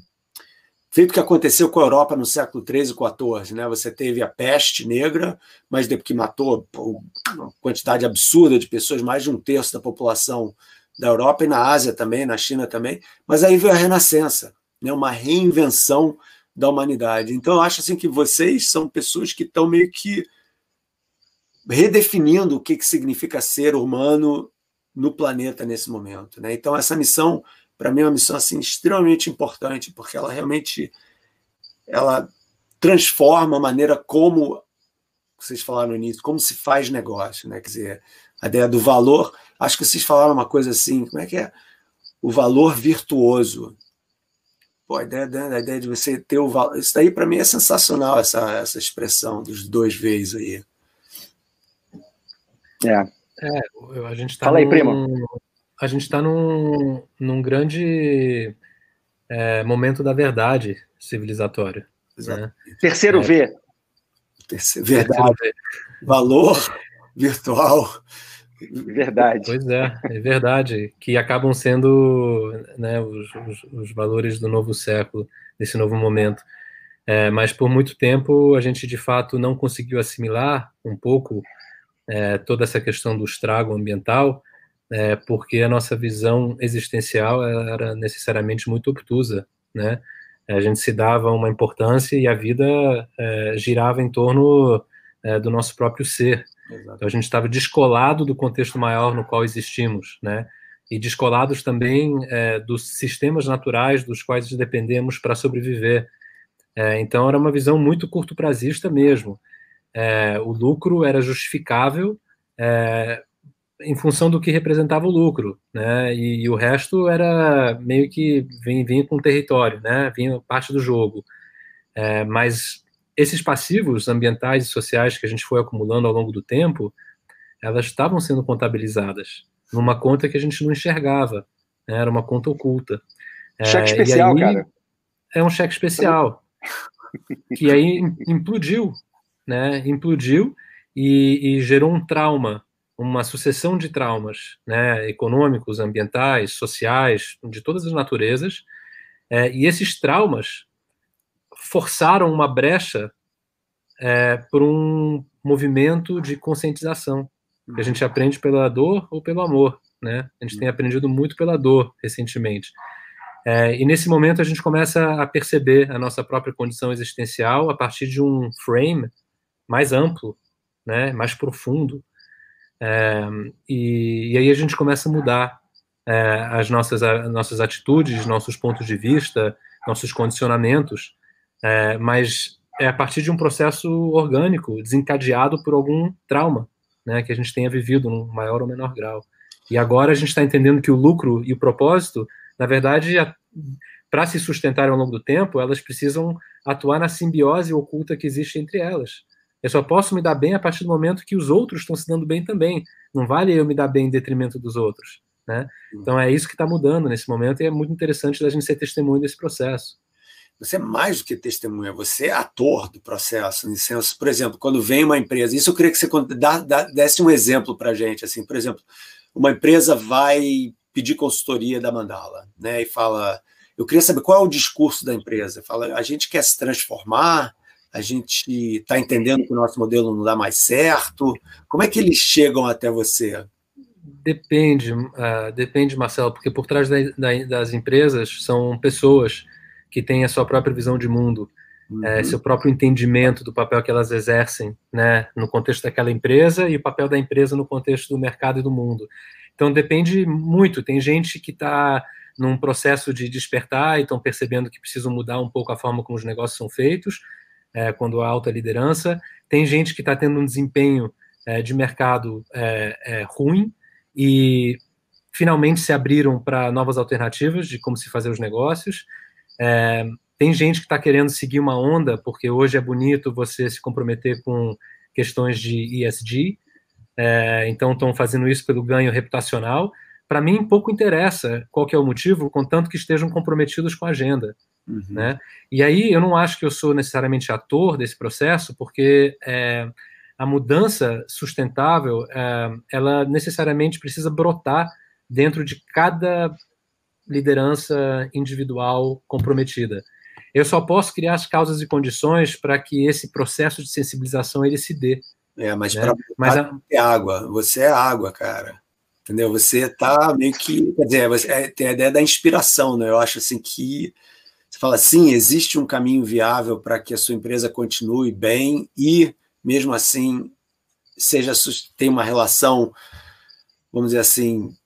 feito o que aconteceu com a Europa no século XIII e XIV. Né? Você teve a peste negra, mas que matou uma quantidade absurda de pessoas, mais de um terço da população da Europa e na Ásia também, na China também. Mas aí veio a Renascença, né? uma reinvenção da humanidade. Então eu acho assim que vocês são pessoas que estão meio que redefinindo o que, que significa ser humano no planeta nesse momento. Né? Então essa missão para mim é uma missão assim extremamente importante, porque ela realmente ela transforma a maneira como vocês falaram no início, como se faz negócio, né? Quer dizer, a ideia do valor, acho que vocês falaram uma coisa assim, como é que é? O valor virtuoso. Pô, a ideia, a ideia de você ter o valor. Isso daí, para mim, é sensacional, essa, essa expressão dos dois vezes aí. É. é a gente tá Fala num, aí, primo. A gente está num, num grande é, momento da verdade civilizatória. Né? Terceiro é, V. Terceiro, verdade. Terceiro v. Valor virtual. Verdade. Pois é, é verdade. Que acabam sendo né, os, os, os, valores do novo século, desse novo momento. É, mas por muito tempo a gente de fato não conseguiu assimilar um pouco é, toda essa questão do estrago ambiental, é, porque a nossa visão existencial era necessariamente muito obtusa, né? A gente se dava uma importância e a vida é, girava em torno é, do nosso próprio ser. Exato. Então a gente estava descolado do contexto maior no qual existimos, né? E descolados também é, dos sistemas naturais dos quais dependemos para sobreviver. É, então era uma visão muito curto prazista mesmo. É, o lucro era justificável em função do que representava o lucro, né? E, e o resto era meio que vinha, vinha com o território, né? Vinha parte do jogo. É, mas esses passivos ambientais e sociais que a gente foi acumulando ao longo do tempo, elas estavam sendo contabilizadas numa conta que a gente não enxergava, né? era uma conta oculta. Cheque é, especial, aí, cara. É um cheque especial [LAUGHS] que aí implodiu, né? Implodiu e, e gerou um trauma uma sucessão de traumas né, econômicos, ambientais, sociais, de todas as naturezas, é, e esses traumas forçaram uma brecha é, por um movimento de conscientização, que a gente aprende pela dor ou pelo amor. Né? A gente tem aprendido muito pela dor recentemente. É, e nesse momento a gente começa a perceber a nossa própria condição existencial a partir de um frame mais amplo, né, mais profundo, e, e, aí a gente começa a mudar é, as nossas, a, nossas atitudes, nossos pontos de vista, nossos condicionamentos, é, mas é a partir de um processo orgânico, desencadeado por algum trauma né, que a gente tenha vivido, num maior ou menor grau. E agora a gente está entendendo que o lucro e o propósito, na verdade, para se sustentarem ao longo do tempo, elas precisam atuar na simbiose oculta que existe entre elas. Eu só posso me dar bem a partir do momento que os outros estão se dando bem também. Não vale eu me dar bem em detrimento dos outros. Né? Então é isso que está mudando nesse momento e é muito interessante da gente ser testemunho desse processo. Você é mais do que testemunha, você é ator do processo. Por exemplo, quando vem uma empresa, isso eu queria que você desse um exemplo para a gente. Assim, por exemplo, uma empresa vai pedir consultoria da Mandala, né? E fala, eu queria saber qual é o discurso da empresa. Fala, a gente quer se transformar, a gente está entendendo que o nosso modelo não dá mais certo? Como é que eles chegam até você? Depende, uh, depende, Marcelo, porque por trás da, da, das empresas são pessoas que têm a sua própria visão de mundo, uhum. é, seu próprio entendimento do papel que elas exercem, né, no contexto daquela empresa e o papel da empresa no contexto do mercado e do mundo. Então depende muito. Tem gente que está num processo de despertar e estão percebendo que precisam mudar um pouco a forma como os negócios são feitos é, quando há alta liderança. Tem gente que está tendo um desempenho é, de mercado é, é, ruim e finalmente se abriram para novas alternativas de como se fazer os negócios. É, tem gente que está querendo seguir uma onda, porque hoje é bonito você se comprometer com questões de ESG, é, então estão fazendo isso pelo ganho reputacional. Para mim, pouco interessa qual que é o motivo, contanto que estejam comprometidos com a agenda. Uhum. Né? E aí eu não acho que eu sou necessariamente ator desse processo, porque é, a mudança sustentável é, ela necessariamente precisa brotar dentro de cada liderança individual comprometida. Eu só posso criar as causas e condições para que esse processo de sensibilização ele se dê. É, mas né? para mas a... é água. Você é água, cara. Entendeu? Você está meio que, quer dizer, você, é, tem a ideia da inspiração, né? Eu acho assim que você fala, sim, existe um caminho viável para que a sua empresa continue bem e, mesmo assim, seja tenha uma relação, vamos dizer assim,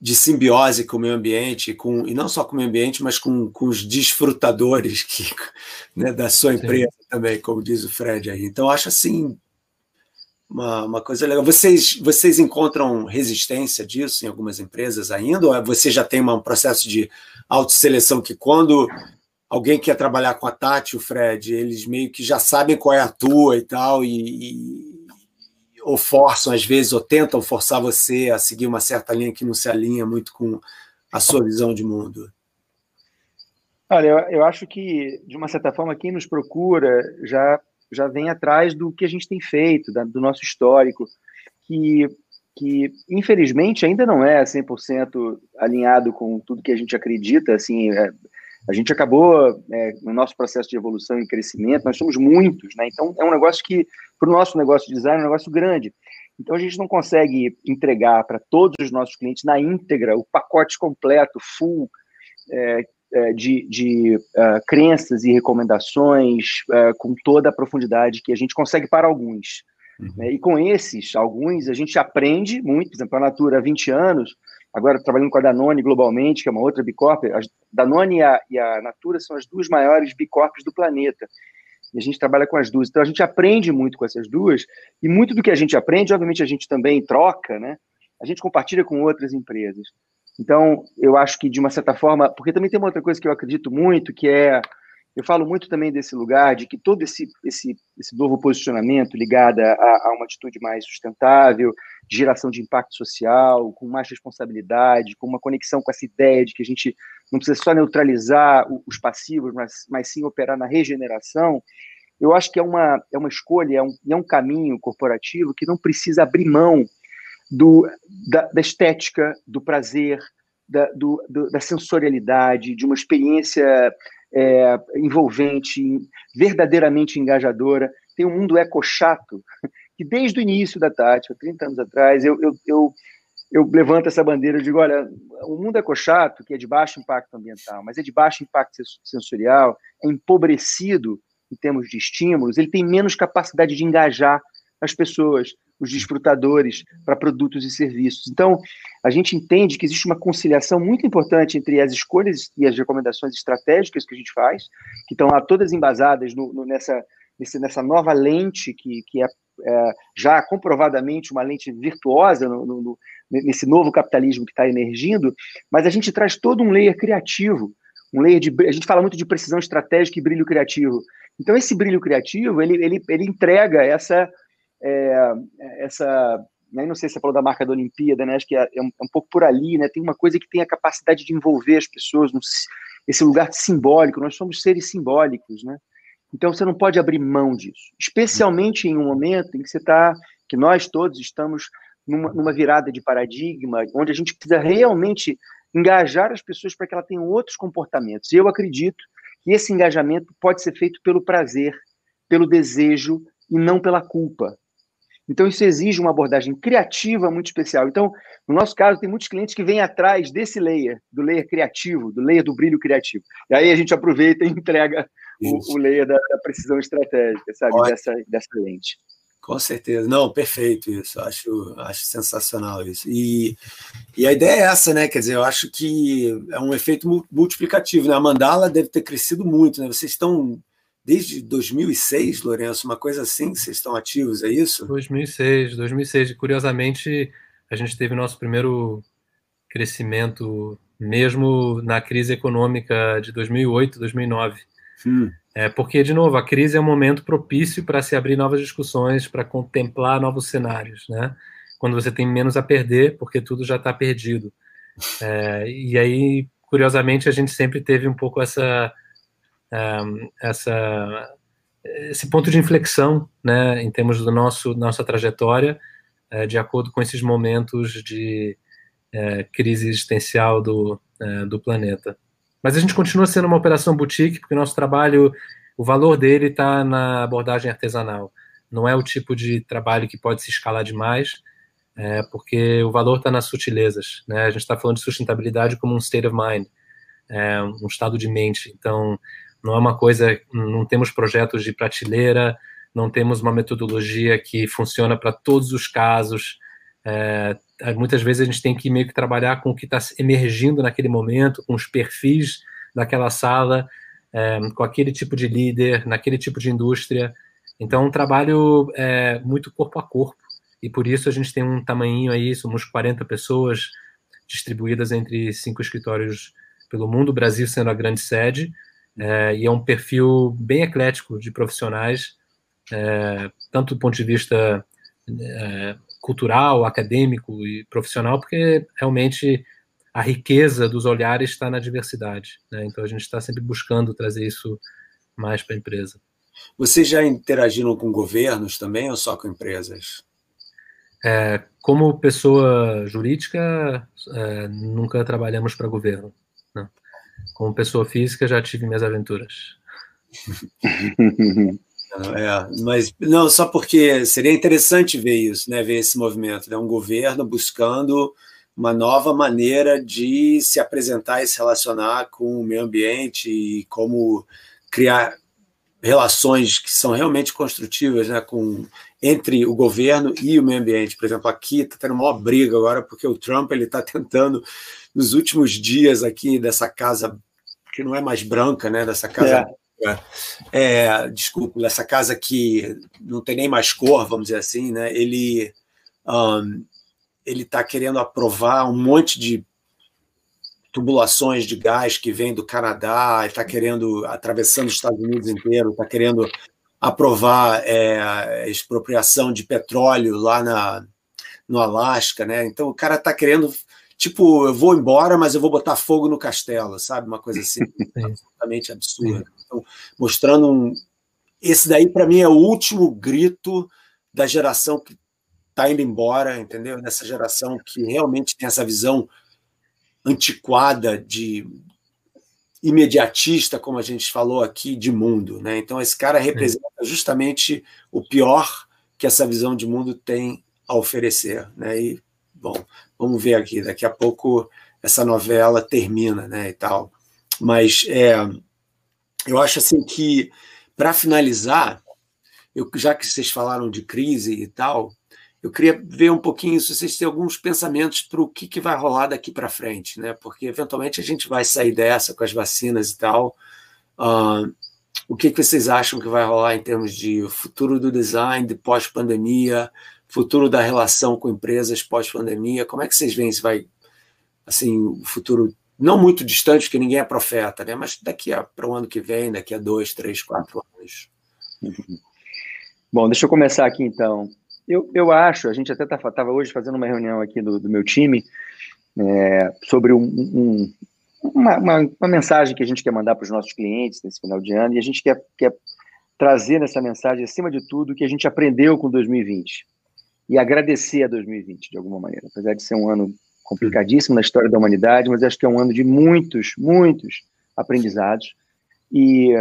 de simbiose com o meio ambiente, com, e não só com o meio ambiente, mas com, com os desfrutadores que, [LAUGHS] né, da sua empresa Sim. também, como diz o Fred aí. Então, acho assim uma, uma coisa legal. Vocês, vocês encontram resistência disso em algumas empresas ainda? Ou é, você já tem um processo de autoseleção que quando alguém quer trabalhar com a Tati, o Fred, eles meio que já sabem qual é a tua e tal, e, e ou forçam às vezes, ou tentam forçar você a seguir uma certa linha que não se alinha muito com a sua visão de mundo? Olha, eu, eu acho que, de uma certa forma, quem nos procura já, já vem atrás do que a gente tem feito, da, do nosso histórico, que, que infelizmente ainda não é 100% alinhado com tudo que a gente acredita, assim, é, a gente acabou, é, no nosso processo de evolução e crescimento, nós somos muitos, né? Então, é um negócio que, para o nosso negócio de design, é um negócio grande. Então, a gente não consegue entregar para todos os nossos clientes na íntegra o pacote completo, full, é, de, de uh, crenças e recomendações uh, com toda a profundidade que a gente consegue para alguns. Uhum. Né? E com esses, alguns, a gente aprende muito, por exemplo, a Natura há 20 anos, agora trabalhando com a Danone globalmente, que é uma outra Bicorp, a Danone e a, e a Natura são as duas maiores Bicorps do planeta. E a gente trabalha com as duas. Então a gente aprende muito com essas duas, e muito do que a gente aprende, obviamente, a gente também troca, né? A gente compartilha com outras empresas. Então, eu acho que, de uma certa forma, porque também tem uma outra coisa que eu acredito muito, que é eu falo muito também desse lugar, de que todo esse, esse, esse novo posicionamento ligado a, a, uma atitude mais sustentável, de geração de impacto social, com mais responsabilidade, com uma conexão com essa ideia de que a gente não precisa só neutralizar os passivos, mas, mas sim operar na regeneração, eu acho que é uma, é uma escolha, é um, é um caminho corporativo que não precisa abrir mão do, da, da estética, do prazer, da, do, do, da sensorialidade, de uma experiência é, envolvente, verdadeiramente engajadora. Tem um mundo eco-chato, que desde o início da Tati, há 30 anos atrás, eu, eu, eu, eu levanto essa bandeira e digo, olha, o mundo eco-chato, que é de baixo impacto ambiental, mas é de baixo impacto sensorial, é empobrecido em termos de estímulos, ele tem menos capacidade de engajar as pessoas, os desfrutadores para produtos e serviços. Então, a gente entende que existe uma conciliação muito importante entre as escolhas e as recomendações estratégicas que a gente faz, que estão lá todas embasadas no, no, nessa, nesse, nessa nova lente que, que é, é, já comprovadamente uma lente virtuosa no, no, nesse novo capitalismo que está emergindo, mas a gente traz todo um layer criativo, um layer de a gente fala muito de precisão estratégica e brilho criativo. Então esse brilho criativo ele, ele, ele entrega essa é, essa. Né, não sei se você falou da marca da Olimpíada, né? Acho que é, é, um, é, um, pouco por ali, né? Tem uma coisa que tem a capacidade de envolver as pessoas, no, esse lugar simbólico. Nós somos seres simbólicos, né? Então você não pode abrir mão disso, especialmente em um momento em que você está, que nós todos estamos numa, numa virada de paradigma, onde a gente precisa realmente engajar as pessoas para que elas tenham outros comportamentos. E eu acredito que esse engajamento pode ser feito pelo prazer, pelo desejo e não pela culpa. Então, isso exige uma abordagem criativa muito especial. Então, no nosso caso, tem muitos clientes que vêm atrás desse layer, do layer criativo, do layer do brilho criativo. E aí a gente aproveita e entrega o, o, layer da, da, precisão estratégica, sabe? Dessa, dessa lente. Com certeza. Não, perfeito isso. Acho, acho sensacional isso. E, e a ideia é essa, né? Quer dizer, eu acho que é um efeito multiplicativo, né? A Mandala deve ter crescido muito, né? Vocês estão desde 2006, Lourenço, uma coisa assim, vocês estão ativos, é isso? 2006, 2006. E, curiosamente, a gente teve nosso primeiro crescimento mesmo na crise econômica de 2008, 2009. Hum. É, porque, de novo, a crise é um momento propício para se abrir novas discussões, para contemplar novos cenários, né? Quando você tem menos a perder, porque tudo já está perdido. É, e aí, curiosamente, a gente sempre teve um pouco essa essa, esse ponto de inflexão, né, em termos do nosso nossa trajetória, é, de acordo com esses momentos de é, crise existencial do, é, do planeta. Mas a gente continua sendo uma operação boutique, porque o nosso trabalho, o valor dele está na abordagem artesanal. Não é o tipo de trabalho que pode se escalar demais, é, porque o valor está nas sutilezas. Né? A gente está falando de sustentabilidade como um state of mind, é, um estado de mente. Então, não é uma coisa, não temos projetos de prateleira, não temos uma metodologia que funciona para todos os casos. É, muitas vezes a gente tem que meio que trabalhar com o que está emergindo naquele momento, com os perfis daquela sala, é, com aquele tipo de líder, naquele tipo de indústria. Então, um trabalho é, muito corpo a corpo. E por isso a gente tem um tamanho aí, somos 40 pessoas distribuídas entre cinco escritórios pelo mundo, o Brasil sendo a grande sede, é, e é um perfil bem eclético de profissionais, é, tanto do ponto de vista é, cultural, acadêmico e profissional, porque realmente a riqueza dos olhares está na diversidade. Né? Então a gente está sempre buscando trazer isso mais para a empresa. Vocês já interagiram com governos também ou só com empresas? É, como pessoa jurídica, é, nunca trabalhamos para governo. Né? Como pessoa física, já tive minhas aventuras. É, mas não, só porque seria interessante ver isso, né? Ver esse movimento, né? Um governo buscando uma nova maneira de se apresentar e se relacionar com o meio ambiente e como criar relações que são realmente construtivas, né? Com entre o governo e o meio ambiente. Por exemplo, aqui está tendo uma briga agora porque o Trump ele está tentando nos últimos dias aqui dessa casa que não é mais branca, né? Dessa casa é é, desculpa, essa casa que não tem nem mais cor, vamos dizer assim, né? Ele um, ele está querendo aprovar um monte de tubulações de gás que vem do Canadá, está querendo atravessando os Estados Unidos inteiro, está querendo aprovar é, expropriação de petróleo lá na, no Alasca, né? Então o cara está querendo tipo, eu vou embora, mas eu vou botar fogo no castelo, sabe? Uma coisa assim, [LAUGHS] absolutamente absurda. Então, mostrando um. Esse daí, para mim, é o último grito da geração que está indo embora, entendeu? Dessa geração que realmente tem essa visão antiquada de imediatista, como a gente falou aqui, de mundo, né? Então esse cara representa justamente o pior que essa visão de mundo tem a oferecer, né? E bom, vamos ver aqui, daqui a pouco essa novela termina, né, e tal. Mas é, eu acho assim que, para finalizar, eu, já que vocês falaram de crise e tal, eu queria ver um pouquinho se vocês têm alguns pensamentos para o que, que vai rolar daqui para frente, né? Porque eventualmente a gente vai sair dessa com as vacinas e tal. Uh, o que, que vocês acham que vai rolar em termos de futuro do design, de pós-pandemia, futuro da relação com empresas pós-pandemia? Como é que vocês veem se vai, assim, o futuro não muito distante, porque ninguém é profeta, né? Mas daqui para o ano que vem, daqui a dois, três, quatro anos. Bom, deixa eu começar aqui então. Eu, eu acho, a gente até estava tá, hoje fazendo uma reunião aqui do, do meu time é, sobre um, um, uma, uma, uma, mensagem que a gente quer mandar para os nossos clientes nesse final de ano e a gente quer, quer trazer nessa mensagem, acima de tudo, que a gente aprendeu com 2020 e agradecer a 2020 de alguma maneira, apesar de ser um ano complicadíssimo na história da humanidade, mas acho que é um ano de muitos, muitos aprendizados. E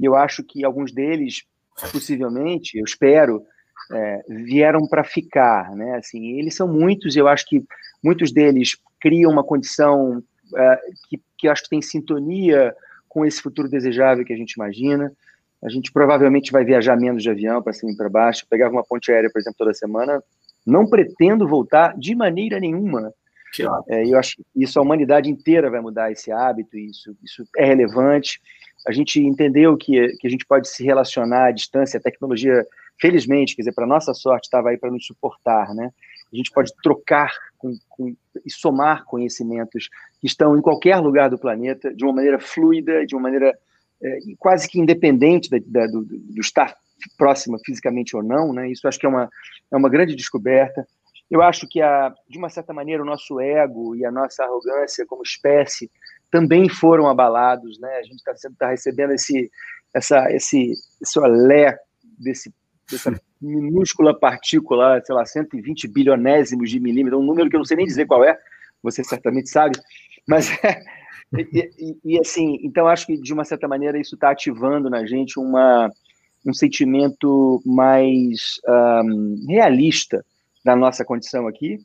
eu acho que alguns deles, possivelmente, eu espero, é, vieram para ficar, né? Assim, eles são muitos. Eu acho que muitos deles criam uma condição é, que, que eu acho que tem sintonia com esse futuro desejável que a gente imagina. A gente provavelmente vai viajar menos de avião para cima e para baixo. Eu pegava uma ponte aérea, por exemplo, toda semana. Não pretendo voltar de maneira nenhuma é, eu acho que isso a humanidade inteira vai mudar esse hábito, isso, isso é relevante. A gente entendeu que, que a gente pode se relacionar à distância, a tecnologia, felizmente, quer dizer, para nossa sorte, estava aí para nos suportar, né? A gente pode trocar com, com, e somar conhecimentos que estão em qualquer lugar do planeta de uma maneira fluida, de uma maneira é, quase que independente da, da, do, do estar próxima fisicamente ou não, né? Isso acho que é uma, é uma grande descoberta. Eu acho que, a, de uma certa maneira, o nosso ego e a nossa arrogância como espécie também foram abalados, né? A gente está tá recebendo esse, essa, esse, esse olé desse, dessa minúscula partícula, sei lá, 120 bilionésimos de milímetro, um número que eu não sei nem dizer qual é, você certamente sabe, mas é, [LAUGHS] e, e, e, assim, então acho que de uma certa maneira isso está ativando na gente uma, um sentimento mais um, realista da nossa condição aqui,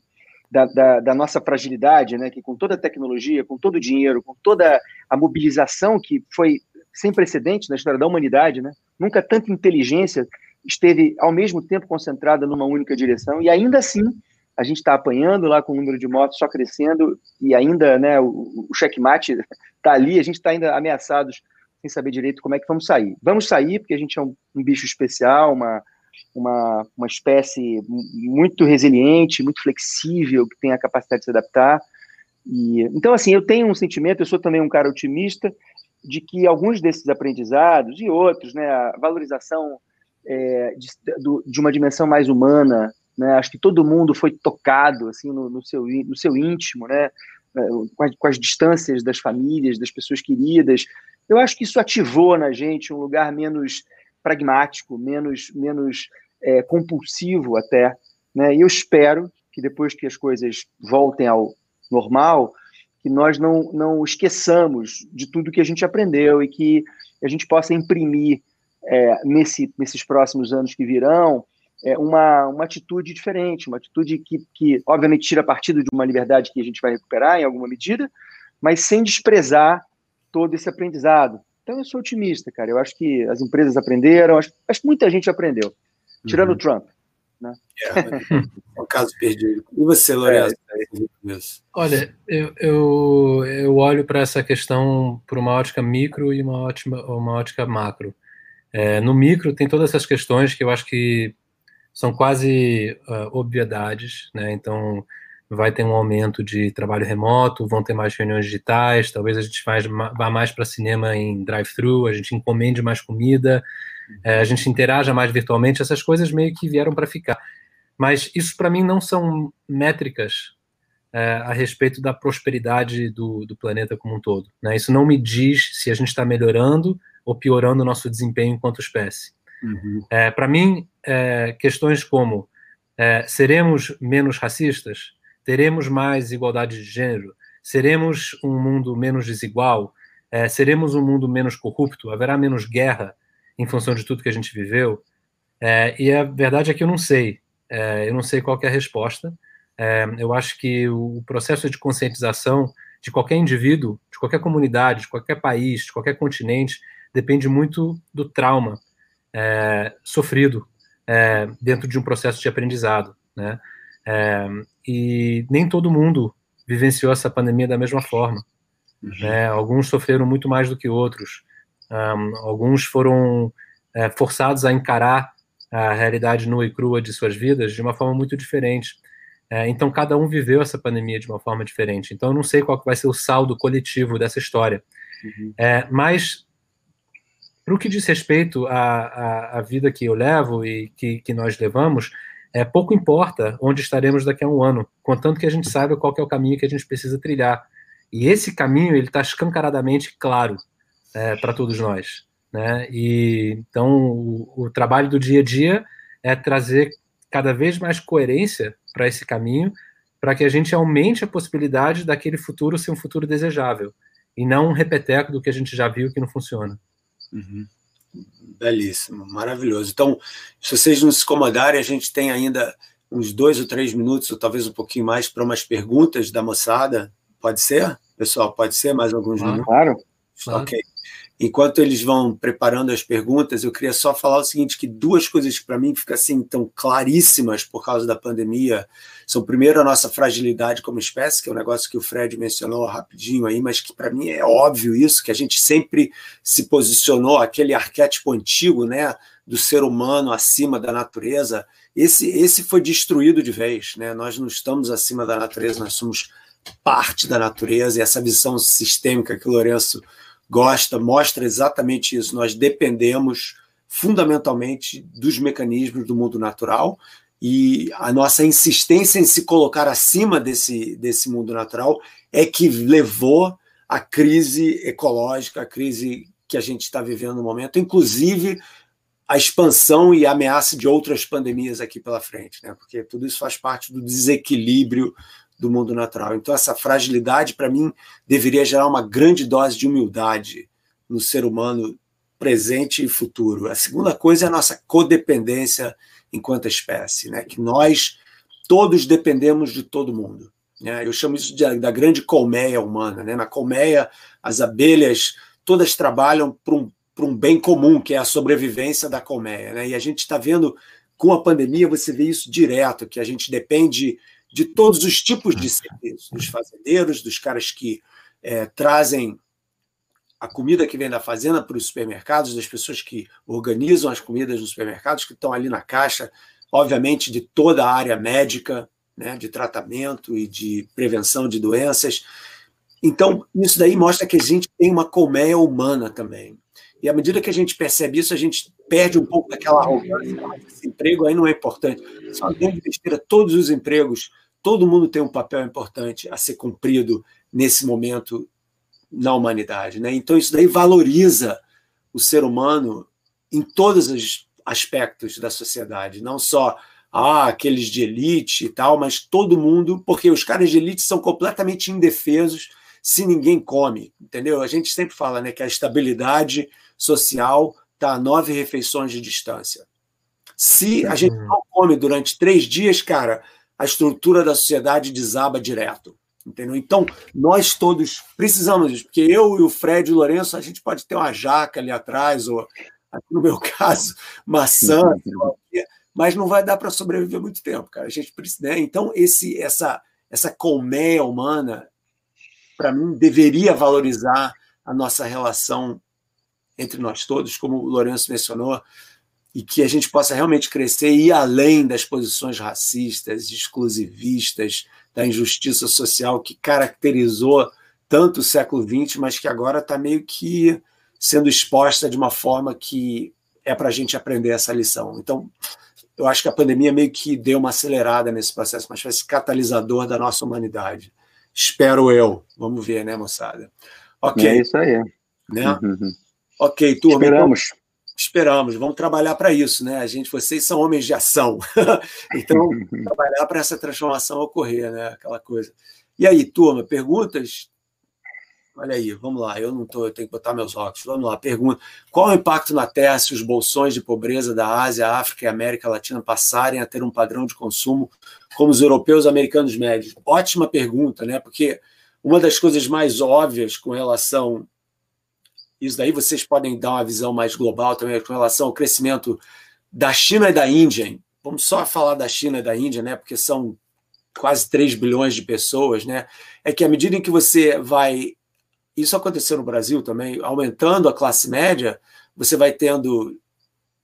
da, da, da, nossa fragilidade, né, que com toda a tecnologia, com todo o dinheiro, com toda a mobilização que foi sem precedente na história da humanidade, né, nunca tanta inteligência esteve ao mesmo tempo concentrada numa única direção, e ainda assim a gente está apanhando lá com o número de mortos só crescendo, e ainda né, o, o checkmate está [LAUGHS] ali, a gente está ainda ameaçados sem saber direito como é que vamos sair. Vamos sair porque a gente é um, um bicho especial, uma, uma, uma espécie muito resiliente, muito flexível, que tem a capacidade de se adaptar. E, então, assim, eu tenho um sentimento, eu sou também um cara otimista, de que alguns desses aprendizados e outros, né, a valorização é, de, de, uma dimensão mais humana, né, acho que todo mundo foi tocado assim no, no seu, no seu íntimo, né, é, com as, com as distâncias das famílias, das pessoas queridas. Eu acho que isso ativou na gente um lugar menos pragmático, menos, menos é, compulsivo até. Né? E eu espero que depois que as coisas voltem ao normal, que nós não, não esqueçamos de tudo que a gente aprendeu e que a gente possa imprimir é, nesse, nesses próximos anos que virão é, uma, uma atitude diferente, uma atitude que, que, obviamente, tira partido de uma liberdade que a gente vai recuperar em alguma medida, mas sem desprezar todo esse aprendizado. Então, eu sou otimista, cara. Eu acho que as empresas aprenderam, acho, acho que muita gente aprendeu, tirando uhum. o Trump. Né? É, um caso perdido. E você, Lourenço? É, Olha, eu, eu, eu olho para essa questão por uma ótica micro e uma, ótima, uma ótica macro. É, no micro, tem todas essas questões que eu acho que são quase uh, obviedades, né? Então, vai ter um aumento de trabalho remoto, vão ter mais reuniões digitais, talvez a gente faz, vá mais para cinema em drive-thru, a gente encomende mais comida, é, a gente interaja mais virtualmente, essas coisas meio que vieram para ficar. Mas isso, para mim, não são métricas é, a respeito da prosperidade do, do planeta como um todo. Né? Isso não me diz se a gente está melhorando ou piorando o nosso desempenho enquanto espécie. Uhum. É, para mim, é, questões como é, seremos menos racistas, teremos mais igualdade de gênero, seremos um mundo menos desigual, é, seremos um mundo menos corrupto, haverá menos guerra, em função de tudo que a gente viveu. É, e a verdade é que eu não sei. É, eu não sei qual é a resposta. Eu acho que o processo de conscientização de qualquer indivíduo, de qualquer comunidade, de qualquer país, de qualquer continente, depende muito do trauma é, sofrido é, dentro de um processo de aprendizado. Né? É, e nem todo mundo vivenciou essa pandemia da mesma forma. Uhum. Né? Alguns sofreram muito mais do que outros. Um, alguns foram é, forçados a encarar a realidade nua e crua de suas vidas de uma forma muito diferente. É, então, cada um viveu essa pandemia de uma forma diferente. Então, eu não sei qual vai ser o saldo coletivo dessa história. Uhum. É, mas, para o que diz respeito à, à, à, vida que eu levo e que, que nós levamos, é, pouco importa onde estaremos daqui a um ano, contanto que a gente saiba qual é o caminho que a gente precisa trilhar. E esse caminho ele está escancaradamente claro é, para todos nós. Né? E, então, o, o trabalho do dia a dia é trazer cada vez mais coerência para esse caminho, para que a gente aumente a possibilidade daquele futuro ser um futuro desejável, e não um repeteco do que a gente já viu que não funciona. Uhum. Belíssimo, maravilhoso. Então, se vocês não se incomodarem, a gente tem ainda uns dois ou três minutos, ou talvez um pouquinho mais, para umas perguntas da moçada. Pode ser? Pessoal, pode ser mais alguns claro. minutos? Claro. claro. Enquanto eles vão preparando as perguntas, eu queria só falar o seguinte, que duas coisas que para mim ficam assim tão claríssimas por causa da pandemia são primeiro a nossa fragilidade como espécie, que é um negócio que o Fred mencionou rapidinho aí, mas que para mim é óbvio isso, que a gente sempre se posicionou aquele arquétipo antigo, né, do ser humano acima da natureza, esse esse foi destruído de vez, né? Nós não estamos acima da natureza, nós somos parte da natureza e essa visão sistêmica que o Lourenço gosta, mostra exatamente isso. Nós dependemos fundamentalmente dos mecanismos do mundo natural e a nossa insistência em se colocar acima desse, desse mundo natural é que levou à crise ecológica, a crise que a gente está vivendo no momento, inclusive a expansão e a ameaça de outras pandemias aqui pela frente, né? porque tudo isso faz parte do desequilíbrio do mundo natural. Então, essa fragilidade, para mim, deveria gerar uma grande dose de humildade no ser humano presente e futuro. A segunda coisa é a nossa codependência enquanto espécie, né? que nós todos dependemos de todo mundo. Né? Eu chamo isso de, da grande colmeia humana. Né? Na colmeia, as abelhas todas trabalham para um, um bem comum, que é a sobrevivência da colmeia. Né? E a gente está vendo, com a pandemia, você vê isso direto, que a gente depende de todos os tipos de serviços, dos fazendeiros, dos caras que é, trazem a comida que vem da fazenda para os supermercados, das pessoas que organizam as comidas nos supermercados, que estão ali na caixa, obviamente de toda a área médica, né, de tratamento e de prevenção de doenças. então, isso daí mostra que a gente tem uma colmeia humana também. E à medida que a gente percebe isso, a gente perde um pouco daquela arrogância. Esse emprego aí não é importante. Isso é besteira. Todos os empregos, todo mundo tem um papel importante a ser cumprido nesse momento na humanidade. Né? Então, isso daí valoriza o ser humano em todos os aspectos da sociedade, não só ah, aqueles de elite e tal, mas todo mundo, porque os caras de elite são completamente indefesos se ninguém come, entendeu? A gente sempre fala né, que a estabilidade social está a nove refeições de distância. Se a gente não come durante três dias, cara, a estrutura da sociedade desaba direto. Entendeu? Então, nós todos precisamos disso, porque eu e o Fred e o Lourenço, a gente pode ter uma jaca ali atrás, ou, no meu [LAUGHS] caso, maçã, mas não vai dar para sobreviver muito tempo, cara. A gente precisa, né? Então, esse, essa, essa colmeia humana, para mim, deveria valorizar a nossa relação entre nós todos, como o Lourenço mencionou, e que a gente possa realmente crescer e ir além das posições racistas, exclusivistas, da injustiça social que caracterizou tanto o século XX, mas que agora está meio que sendo exposta de uma forma que é para a gente aprender essa lição. Então, eu acho que a pandemia meio que deu uma acelerada nesse processo, mas foi esse catalisador da nossa humanidade. Espero eu. Vamos ver, né, moçada? Ok. É isso aí. Né? Uhum. Ok, turma. Então Esperamos. Então, esperamos, vamos trabalhar para isso, né? A gente, vocês são homens de ação, [LAUGHS] então trabalhar para essa transformação ocorrer, né? Aquela coisa. E aí, turma, perguntas? Olha aí, vamos lá. Eu não tô, eu tenho que botar meus óculos. Vamos lá. Pergunta: qual o impacto na Terra se os bolsões de pobreza da Ásia, África e América Latina passarem a ter um padrão de consumo como os europeus e americanos médios? Ótima pergunta, né? Porque uma das coisas mais óbvias com relação isso daí vocês podem dar uma visão mais global também com relação ao crescimento da China e da Índia. Vamos só falar da China e da Índia, né? Porque são quase 3 bilhões de pessoas, né? É que à medida em que você vai. Isso aconteceu no Brasil também, aumentando a classe média, você vai tendo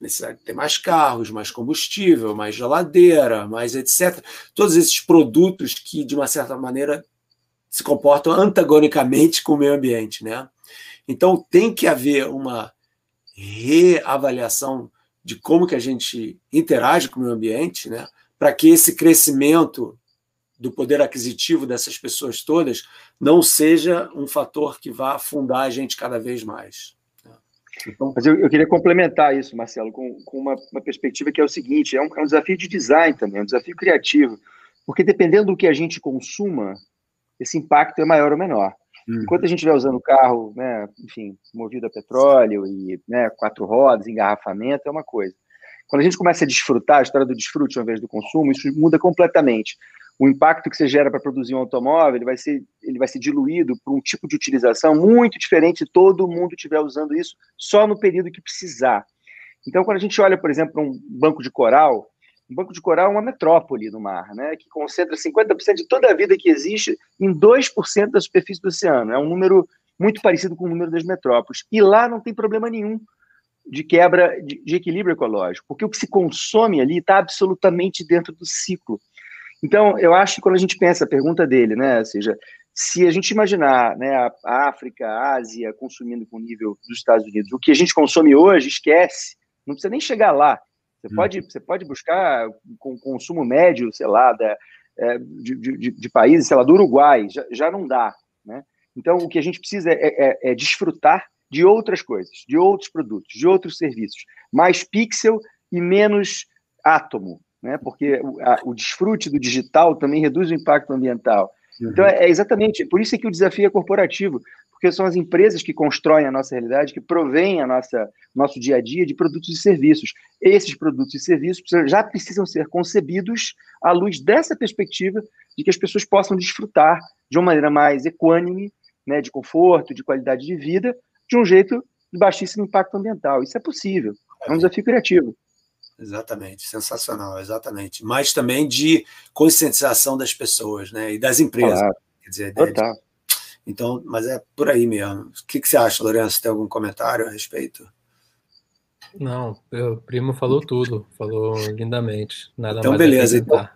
necessidade de ter mais carros, mais combustível, mais geladeira, mais etc. Todos esses produtos que, de uma certa maneira, se comportam antagonicamente com o meio ambiente, né? Então tem que haver uma reavaliação de como que a gente interage com o meio ambiente, né? para que esse crescimento do poder aquisitivo dessas pessoas todas não seja um fator que vá afundar a gente cada vez mais. Então, Mas eu, eu, queria complementar isso, Marcelo, com, com uma, uma, perspectiva que é o seguinte: é um, é um desafio de design também, é um desafio criativo, porque dependendo do que a gente consuma, esse impacto é maior ou menor. Uhum. Enquanto a gente estiver usando o carro, né, enfim, movido a petróleo e né, quatro rodas, engarrafamento, é uma coisa. Quando a gente começa a desfrutar, a história do desfrute ao invés do consumo, isso muda completamente. O impacto que você gera para produzir um automóvel, ele vai ser, ele vai ser diluído por um tipo de utilização muito diferente todo mundo estiver usando isso só no período que precisar. Então, quando a gente olha, por exemplo, um banco de coral, um banco de coral é uma metrópole no mar, né, que concentra 50% de toda a vida que existe em 2% da superfície do oceano. É um número muito parecido com o número das metrópoles. E lá não tem problema nenhum de quebra de, de equilíbrio ecológico, porque o que se consome ali está absolutamente dentro do ciclo. Então, eu acho que quando a gente pensa a pergunta dele, né, ou seja, se a gente imaginar né, a África, a Ásia consumindo com o nível dos Estados Unidos, o que a gente consome hoje, esquece, não precisa nem chegar lá. Você, hum. pode, você pode buscar com consumo médio, sei lá, da, é, de, de, de, países, sei lá, do Uruguai, já, já não dá. Né? Então, o que a gente precisa é, é, é desfrutar de outras coisas, de outros produtos, de outros serviços. Mais pixel e menos átomo, né? porque o, a, o desfrute do digital também reduz o impacto ambiental. Então, é, é exatamente por isso que o desafio é corporativo, porque são as empresas que constroem a nossa realidade, que provêm a nossa nosso dia a dia de produtos e serviços. Esses produtos e serviços já precisam ser concebidos à luz dessa perspectiva de que as pessoas possam desfrutar de uma maneira mais equânime, né, de conforto, de qualidade de vida, de um jeito de baixíssimo impacto ambiental. Isso é possível. É um desafio criativo. Exatamente, sensacional, exatamente. Mas também de conscientização das pessoas, né, e das empresas. Claro. Quer dizer, Total. Então, mas é por aí mesmo. O que, que você acha, Lourenço? Tem algum comentário a respeito? Não, o primo falou tudo, falou lindamente. Nada então, mais beleza. Então,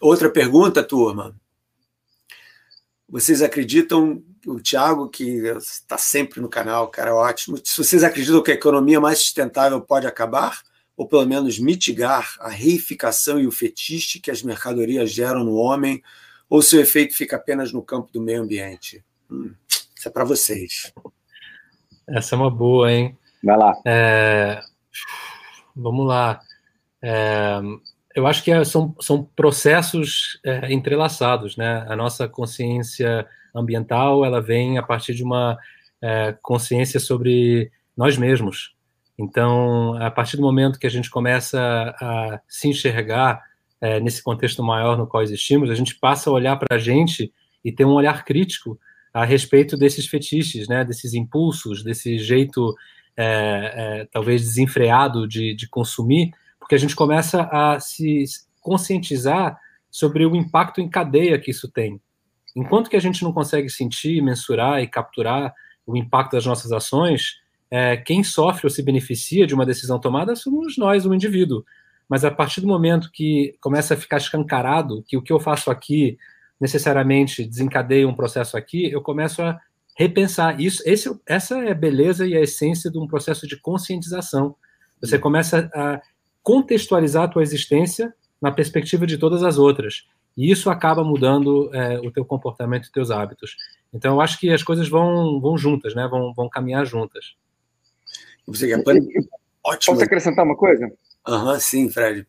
outra pergunta, turma. Vocês acreditam, o Thiago, que está sempre no canal, cara, ótimo. Se vocês acreditam que a economia mais sustentável pode acabar, ou pelo menos mitigar a reificação e o fetiche que as mercadorias geram no homem, ou se o efeito fica apenas no campo do meio ambiente? Hum, isso é para vocês. Essa é uma boa, hein? Vai lá. É... Vamos lá. É... Eu acho que é, são, são processos é, entrelaçados, né? A nossa consciência ambiental, ela vem a partir de uma é, consciência sobre nós mesmos. Então, a partir do momento que a gente começa a se enxergar é, nesse contexto maior no qual existimos, a gente passa a olhar para a gente e ter um olhar crítico a respeito desses fetiches, né, desses impulsos, desse jeito é, é, talvez desenfreado de, de consumir, porque a gente começa a se conscientizar sobre o impacto em cadeia que isso tem. Enquanto que a gente não consegue sentir, mensurar e capturar o impacto das nossas ações, é, quem sofre ou se beneficia de uma decisão tomada somos nós, o indivíduo. Mas a partir do momento que começa a ficar escancarado que o que eu faço aqui necessariamente desencadeia um processo aqui, eu começo a repensar isso. Esse, essa é a beleza e a essência de um processo de conscientização. Você começa a contextualizar a tua existência na perspectiva de todas as outras. E isso acaba mudando é, o teu comportamento e teus hábitos. Então, eu acho que as coisas vão, vão juntas, né? Vão, vão caminhar juntas. Você quer... [LAUGHS] Ótimo. Posso acrescentar uma coisa? Aham, uhum, sim, Fred.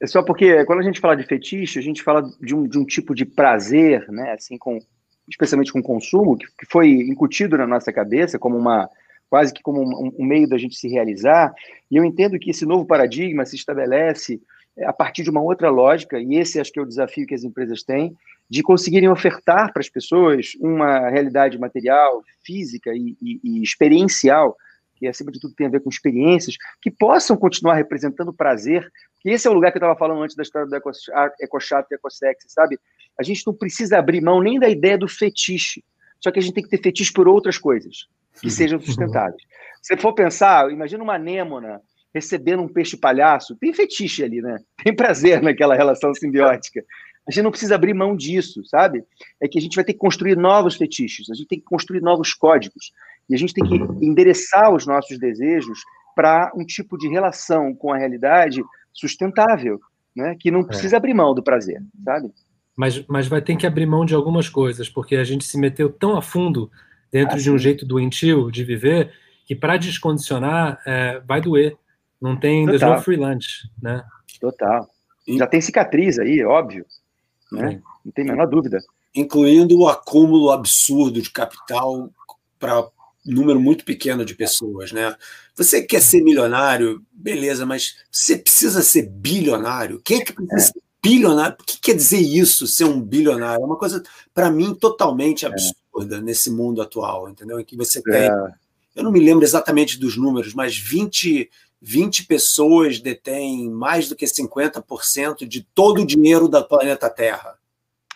É só porque quando a gente fala de fetiche, a gente fala de um, de um tipo de prazer, né, assim, com, especialmente com consumo, que, que foi incutido na nossa cabeça como uma quase que como um, um, meio da gente se realizar. E eu entendo que esse novo paradigma se estabelece é, a partir de uma outra lógica, e esse acho que é o desafio que as empresas têm, de conseguirem ofertar para as pessoas uma realidade material, física e, e, e experiencial que acima de tudo tem a ver com experiências, que possam continuar representando prazer, que esse é o lugar que eu estava falando antes da história do ecochato e ecossexy, sabe? A gente não precisa abrir mão nem da ideia do fetiche, só que a gente tem que ter fetiche por outras coisas, que sejam sustentáveis. Se for pensar, imagina uma anêmona recebendo um peixe palhaço, tem fetiche ali, né? Tem prazer naquela relação simbiótica. A gente não precisa abrir mão disso, sabe? É que a gente vai ter que construir novos fetiches, a gente tem que construir novos códigos. E a gente tem que endereçar os nossos desejos para um tipo de relação com a realidade sustentável, né? que não é. precisa é. abrir mão do prazer, sabe? Mas, mas vai ter que abrir mão de algumas coisas, porque a gente se meteu tão a fundo dentro ah, de um jeito doentio de viver que para descondicionar é, vai doer. Não tem no free lunch, né? Total. Já tem cicatriz aí, óbvio. Né? Não tem a menor dúvida. Incluindo o acúmulo absurdo de capital para número muito pequeno de pessoas, né? Você quer ser milionário, beleza, mas você precisa ser bilionário? Quem é que precisa é. ser bilionário? O que quer dizer isso, ser um bilionário? É uma coisa, para mim, totalmente é. absurda é. nesse mundo atual, entendeu? Em que você tem. É. Eu não me lembro exatamente dos números, mas 20, 20 pessoas detêm mais do que 50% de todo o dinheiro da planeta Terra.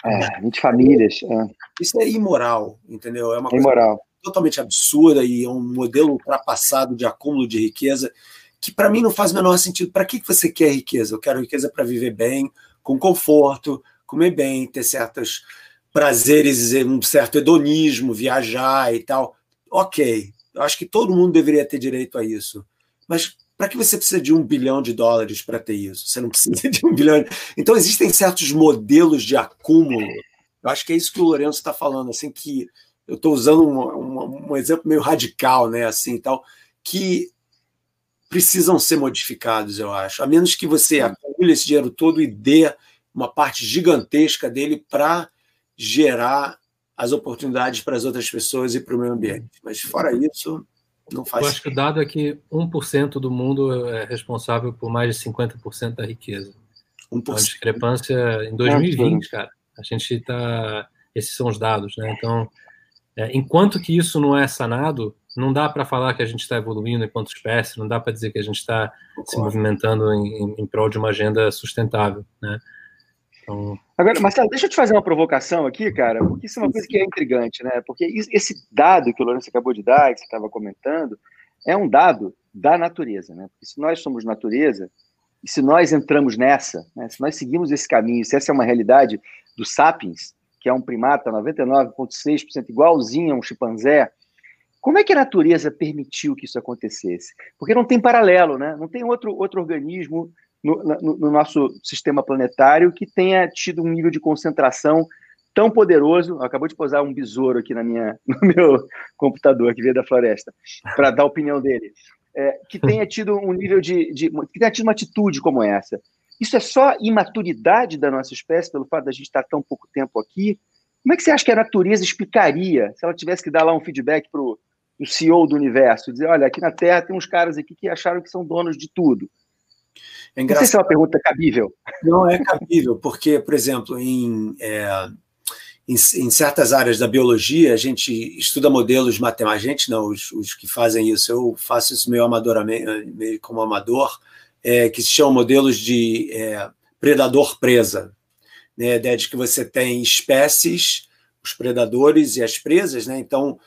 É, 20 famílias. É. Isso é imoral, entendeu? É uma coisa imoral totalmente absurda e é um modelo ultrapassado de acúmulo de riqueza que para mim não faz o menor sentido. Para que você quer riqueza? Eu quero riqueza para viver bem, com conforto, comer bem, ter certos prazeres, um certo hedonismo, viajar e tal. Ok, eu acho que todo mundo deveria ter direito a isso. Mas para que você precisa de um bilhão de dólares para ter isso? Você não precisa de um bilhão. Então existem certos modelos de acúmulo. Eu acho que é isso que o Lourenço está falando, assim que eu estou usando um, um, exemplo meio radical, né, assim, tal, que precisam ser modificados, eu acho. A menos que você acumule esse dinheiro todo e dê uma parte gigantesca dele para gerar as oportunidades para as outras pessoas e para o meio ambiente. Mas fora isso, não faz Eu acho que o dado é que 1% do mundo é responsável por mais de 50% da riqueza. 1%. Uma discrepância em 2020, cara. A gente está. Esses são os dados, né? Então, é, enquanto que isso não é sanado, não dá para falar que a gente está evoluindo enquanto espécie, não dá para dizer que a gente está se movimentando em, em, prol de uma agenda sustentável, né? Agora, Marcelo, deixa eu te fazer uma provocação aqui, cara, porque isso é uma coisa que é intrigante, né? Porque esse dado que o Lourenço acabou de dar, que você estava comentando, é um dado da natureza, né? Porque se nós somos natureza, e se nós entramos nessa, né? se nós seguimos esse caminho, se essa é uma realidade dos sapiens, que é um primata 99,6% igualzinho a um chimpanzé, como é que a natureza permitiu que isso acontecesse? Porque não tem paralelo, né? Não tem outro, outro organismo no, no, no nosso sistema planetário que tenha tido um nível de concentração tão poderoso. Acabou de posar um besouro aqui na minha, [LAUGHS] no meu computador que veio da floresta para dar a opinião dele. É, que tenha tido um nível de, de, que tenha tido uma atitude como essa. Isso é só imaturidade da nossa espécie pelo fato da gente estar tão pouco tempo aqui. Como é que você acha que a natureza explicaria se ela tivesse que dar lá um feedback para o CEO do universo, dizer, olha, aqui na Terra tem uns caras aqui que acharam que são donos de tudo. É Não sei se é uma pergunta cabível. Não é cabível, porque, por exemplo, em, é, em, em, certas áreas da biologia, a gente estuda modelos matemáticos. A gente não, os, os, que fazem isso. Eu faço isso meio amadoramente, meio como amador, é, que se chamam modelos de é, predador-presa. Né? A ideia de que você tem espécies, os predadores e as presas, né? Então,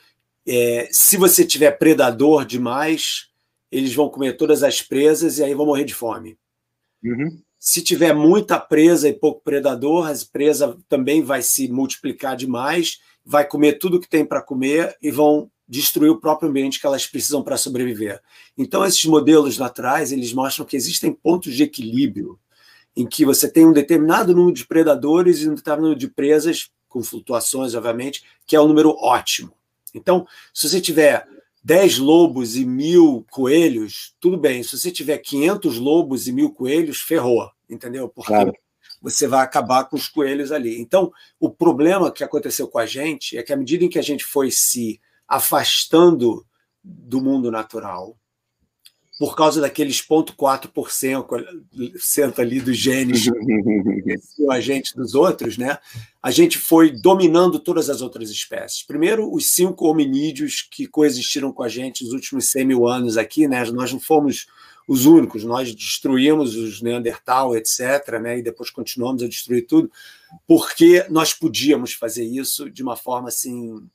é, se você tiver predador demais, eles vão comer todas as presas e aí vão morrer de fome. Uhum. Se tiver muita presa e pouco predador, a presa também vai se multiplicar demais, vai comer tudo que tem para comer e vão destruir o próprio ambiente que elas precisam para sobreviver. Então, esses modelos naturais, eles mostram que existem pontos de equilíbrio em que você tem um determinado número de predadores e um determinado número de presas, com flutuações, obviamente, que é um número ótimo. Então, se você tiver 10 lobos e mil coelhos, tudo bem. Se você tiver 500 lobos e mil coelhos, ferrou, entendeu? Porque claro. você vai acabar com os coelhos ali. Então, o problema que aconteceu com a gente é que, à medida em que a gente foi se afastando do mundo natural, por causa daqueles 0,4% ali dos genes [LAUGHS] o agente dos outros, né? A gente foi dominando todas as outras espécies. Primeiro, os cinco hominídeos que coexistiram com a gente nos últimos 100 mil anos aqui, né? Nós não fomos os únicos, nós destruímos os Neandertal, etc., né? E depois continuamos a destruir tudo, porque nós podíamos fazer isso de uma forma assim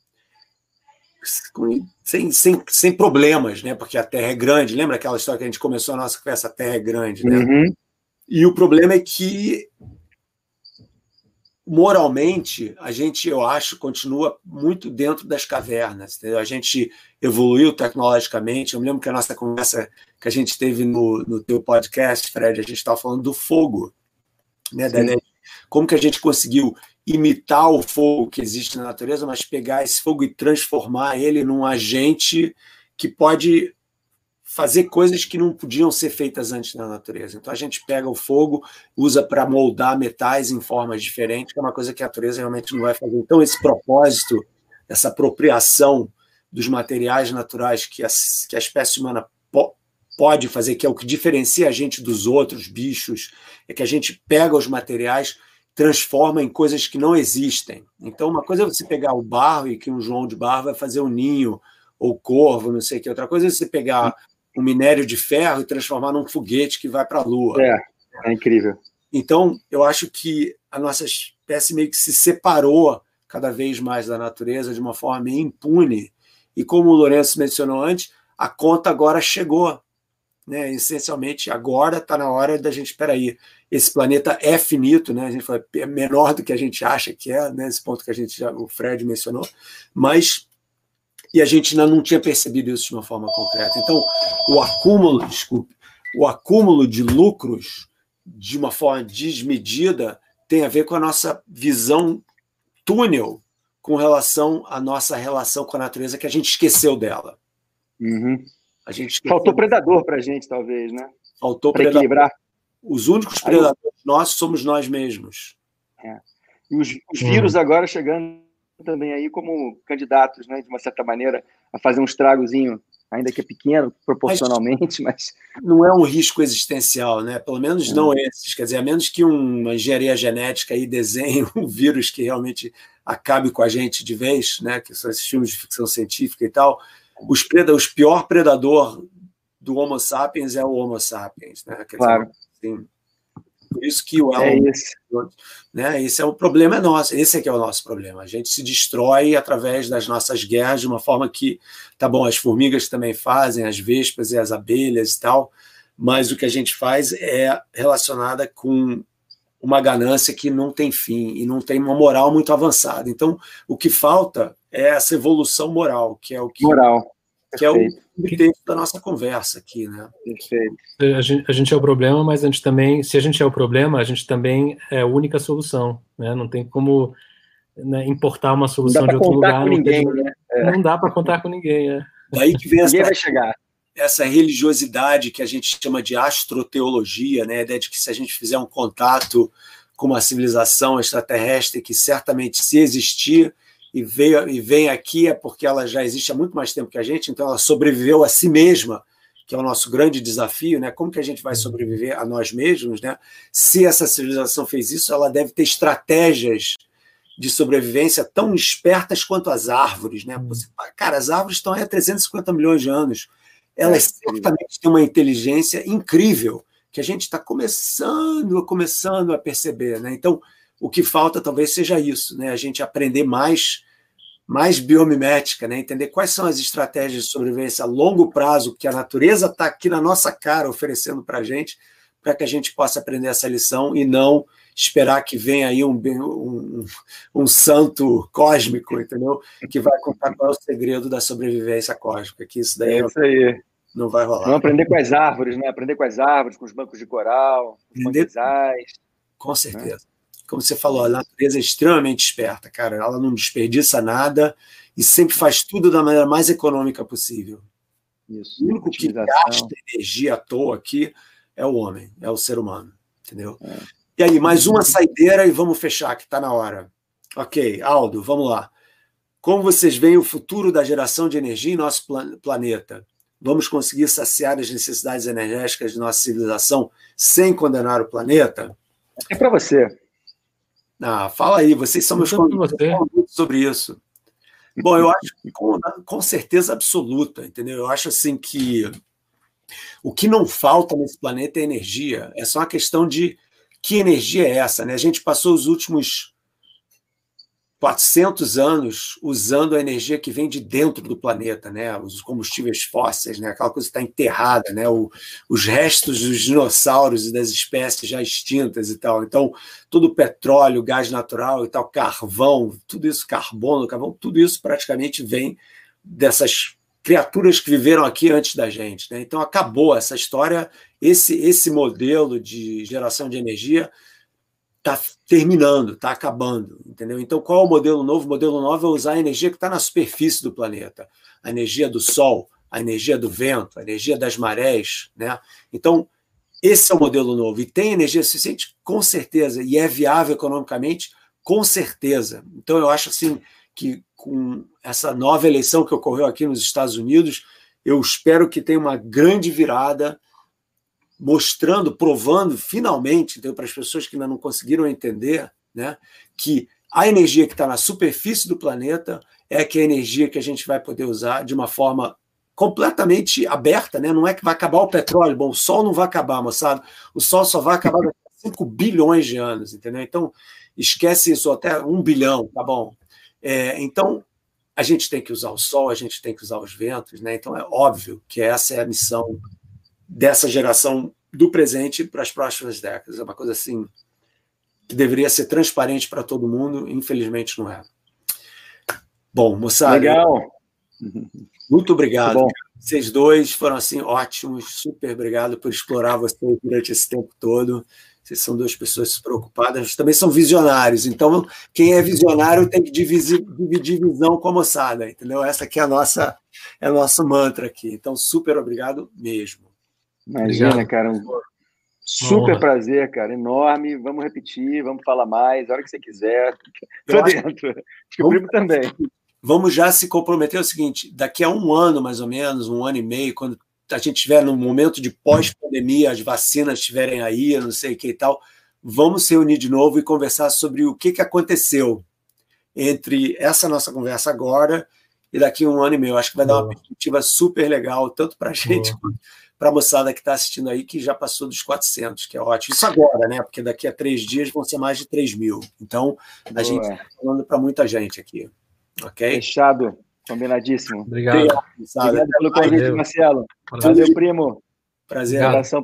sem, sem, sem problemas, né? Porque a Terra é grande. Lembra aquela história que a gente começou a nossa conversa? A Terra é grande, né? Uhum. E o problema é que moralmente a gente, eu acho, continua muito dentro das cavernas. Entendeu? A gente evoluiu tecnologicamente. Eu me lembro que a nossa conversa que a gente teve no, no teu podcast, Fred, a gente estava falando do fogo, né? Da, como que a gente conseguiu imitar o fogo que existe na natureza, mas pegar esse fogo e transformar ele num agente que pode fazer coisas que não podiam ser feitas antes na natureza. Então a gente pega o fogo, usa para moldar metais em formas diferentes, que é uma coisa que a natureza realmente não vai fazer. Então esse propósito, essa apropriação dos materiais naturais que a, que a espécie humana po pode fazer, que é o que diferencia a gente dos outros bichos, é que a gente pega os materiais transforma em coisas que não existem. Então, uma coisa é você pegar o barro e que um João de Barro vai fazer um ninho, ou corvo, não sei o que. Outra coisa é você pegar um minério de ferro e transformar num foguete que vai para a Lua. É, é incrível. Então, eu acho que a nossa espécie meio que se separou cada vez mais da natureza de uma forma meio impune. E como o Lourenço mencionou antes, a conta agora chegou. Né? Essencialmente, agora está na hora da gente, espera aí, esse planeta é finito, né? A gente fala, é menor do que a gente acha que é, né? Esse ponto que a gente já, o Fred mencionou, mas e a gente ainda não tinha percebido isso de uma forma concreta. Então, o acúmulo, desculpe, o acúmulo de lucros de uma forma desmedida tem a ver com a nossa visão túnel com relação à nossa relação com a natureza que a gente esqueceu dela. Uhum. A gente esqueceu. Faltou predador para a gente, talvez, né? Faltou para equilibrar. Os únicos predadores Aí, nossos somos nós mesmos. É. E os, os hum. vírus agora chegando também aí como candidatos, né, de uma certa maneira, a fazer um estragozinho, ainda que é pequeno proporcionalmente, mas, mas... [LAUGHS] não é um risco existencial, né? Pelo menos é. não esses, quer dizer, a menos que uma engenharia genética aí desenhe [LAUGHS] um vírus que realmente acabe com a gente de vez, né? Que são esses filmes de ficção científica e tal. Os preda, os pior predador do Homo sapiens é o Homo sapiens, né? Quer claro. Dizer, Sim. Por isso que o é esse. né? Esse é o problema é nosso. Esse é que é o nosso problema. A gente se destrói através das nossas guerras de uma forma que, tá bom, as formigas também fazem, as vespas e as abelhas e tal, mas o que a gente faz é relacionada com uma ganância que não tem fim e não tem uma moral muito avançada. Então, o que falta é essa evolução moral, que é o que moral que é o dentro da nossa conversa aqui, né? Perfeito. A gente, a gente, é o problema, mas a gente também, se a gente é o problema, a gente também é a única solução, né? Não tem como né, importar uma solução de outro lugar. Com ninguém, não, né? é. não dá para contar com ninguém, é. Daí que vem essa, vai chegar. essa religiosidade que a gente chama de astroteologia, né? A ideia de que se a gente fizer um contato com uma civilização extraterrestre que certamente se existir e veio e vem aqui é porque ela já existe há muito mais tempo que a gente, então ela sobreviveu a si mesma, que é o nosso grande desafio, né? Como que a gente vai sobreviver a nós mesmos, né? Se essa civilização fez isso, ela deve ter estratégias de sobrevivência tão espertas quanto as árvores, né? Cara, as árvores estão aí há 350 milhões de anos. Elas é, certamente têm uma inteligência incrível que a gente está começando, começando a perceber, né? Então, o que falta talvez seja isso, né? A gente aprender mais mais biomimética, né? entender quais são as estratégias de sobrevivência a longo prazo que a natureza está aqui na nossa cara oferecendo para a gente, para que a gente possa aprender essa lição e não esperar que venha aí um, um, um, santo cósmico, entendeu? Que vai contar qual é o segredo da sobrevivência cósmica, que isso daí, é isso aí. não vai rolar. Vamos aprender com as árvores, né? Aprender com as árvores, com os bancos de coral, com os manguezais. Com certeza. Como você falou, a natureza é extremamente esperta, cara. Ela não desperdiça nada e sempre faz tudo da maneira mais econômica possível. Isso. O único que gasta energia à toa aqui é o homem, é o ser humano, entendeu? É. E aí, mais uma saideira e vamos fechar, que está na hora. Ok, Aldo, vamos lá. Como vocês veem o futuro da geração de energia em nosso planeta? Vamos conseguir saciar as necessidades energéticas de nossa civilização sem condenar o planeta? É para você. Ah, fala aí, vocês são meus convidados sobre isso. Bom, eu acho que com, com certeza absoluta, entendeu? Eu acho assim que o que não falta nesse planeta é energia. É só uma questão de que energia é essa, né? A gente passou os últimos 400 anos usando a energia que vem de dentro do planeta, né? Os combustíveis fósseis, né? Aquela coisa está enterrada, né? O, os restos dos dinossauros e das espécies já extintas e tal. Então, todo o petróleo, gás natural e tal, carvão, tudo isso, carbono, carvão, tudo isso praticamente vem dessas criaturas que viveram aqui antes da gente, né? Então, acabou essa história, esse esse modelo de geração de energia está terminando, está acabando, entendeu? Então, qual é o modelo novo? O modelo novo é usar a energia que está na superfície do planeta, a energia do Sol, a energia do vento, a energia das marés, né? Então, esse é o modelo novo. E tem energia suficiente? Com certeza. E é viável economicamente? Com certeza. Então, eu acho assim que com essa nova eleição que ocorreu aqui nos Estados Unidos, eu espero que tenha uma grande virada mostrando, provando finalmente, então, para as pessoas que ainda não conseguiram entender, né, que a energia que está na superfície do planeta é que é a energia que a gente vai poder usar de uma forma completamente aberta, né? Não é que vai acabar o petróleo. Bom, o Sol não vai acabar, moçada. O Sol só vai acabar daqui a 5 bilhões de anos, entendeu? Então, esquece isso, até um bilhão, tá bom? É, então, a gente tem que usar o Sol, a gente tem que usar os ventos, né? Então, é óbvio que essa é a missão dessa geração do presente para as próximas décadas. É uma coisa assim que deveria ser transparente para todo mundo, infelizmente não é. Bom, moçada. Legal. Muito obrigado. Muito vocês dois foram assim ótimos. Super obrigado por explorar vocês durante esse tempo todo. Vocês são duas pessoas preocupadas, também são visionários. Então, quem é visionário tem que dividir, dividir visão com a moçada, entendeu? Essa aqui é a nossa é o nosso mantra aqui. Então, super obrigado mesmo. Imagina, Obrigado. cara. Um super prazer, cara. Enorme. Vamos repetir, vamos falar mais, a hora que você quiser. Tô dentro. Acho que o primo também. Vamos já se comprometer o seguinte: daqui a um ano, mais ou menos, um ano e meio, quando a gente estiver no momento de pós-pandemia, as vacinas estiverem aí, não sei o que e tal, vamos se reunir de novo e conversar sobre o que, que aconteceu entre essa nossa conversa agora e daqui a um ano e meio. Acho que vai Boa. dar uma perspectiva super legal, tanto para a gente quanto para a moçada que está assistindo aí, que já passou dos 400, que é ótimo. Isso agora, né? Porque daqui a três dias vão ser mais de 3 mil. Então, a Boa. gente está falando para muita gente aqui. Ok? Fechado. Combinadíssimo. Obrigado. Obrigado, pelo convite, Marcelo. Valeu, primo. Prazer. Abração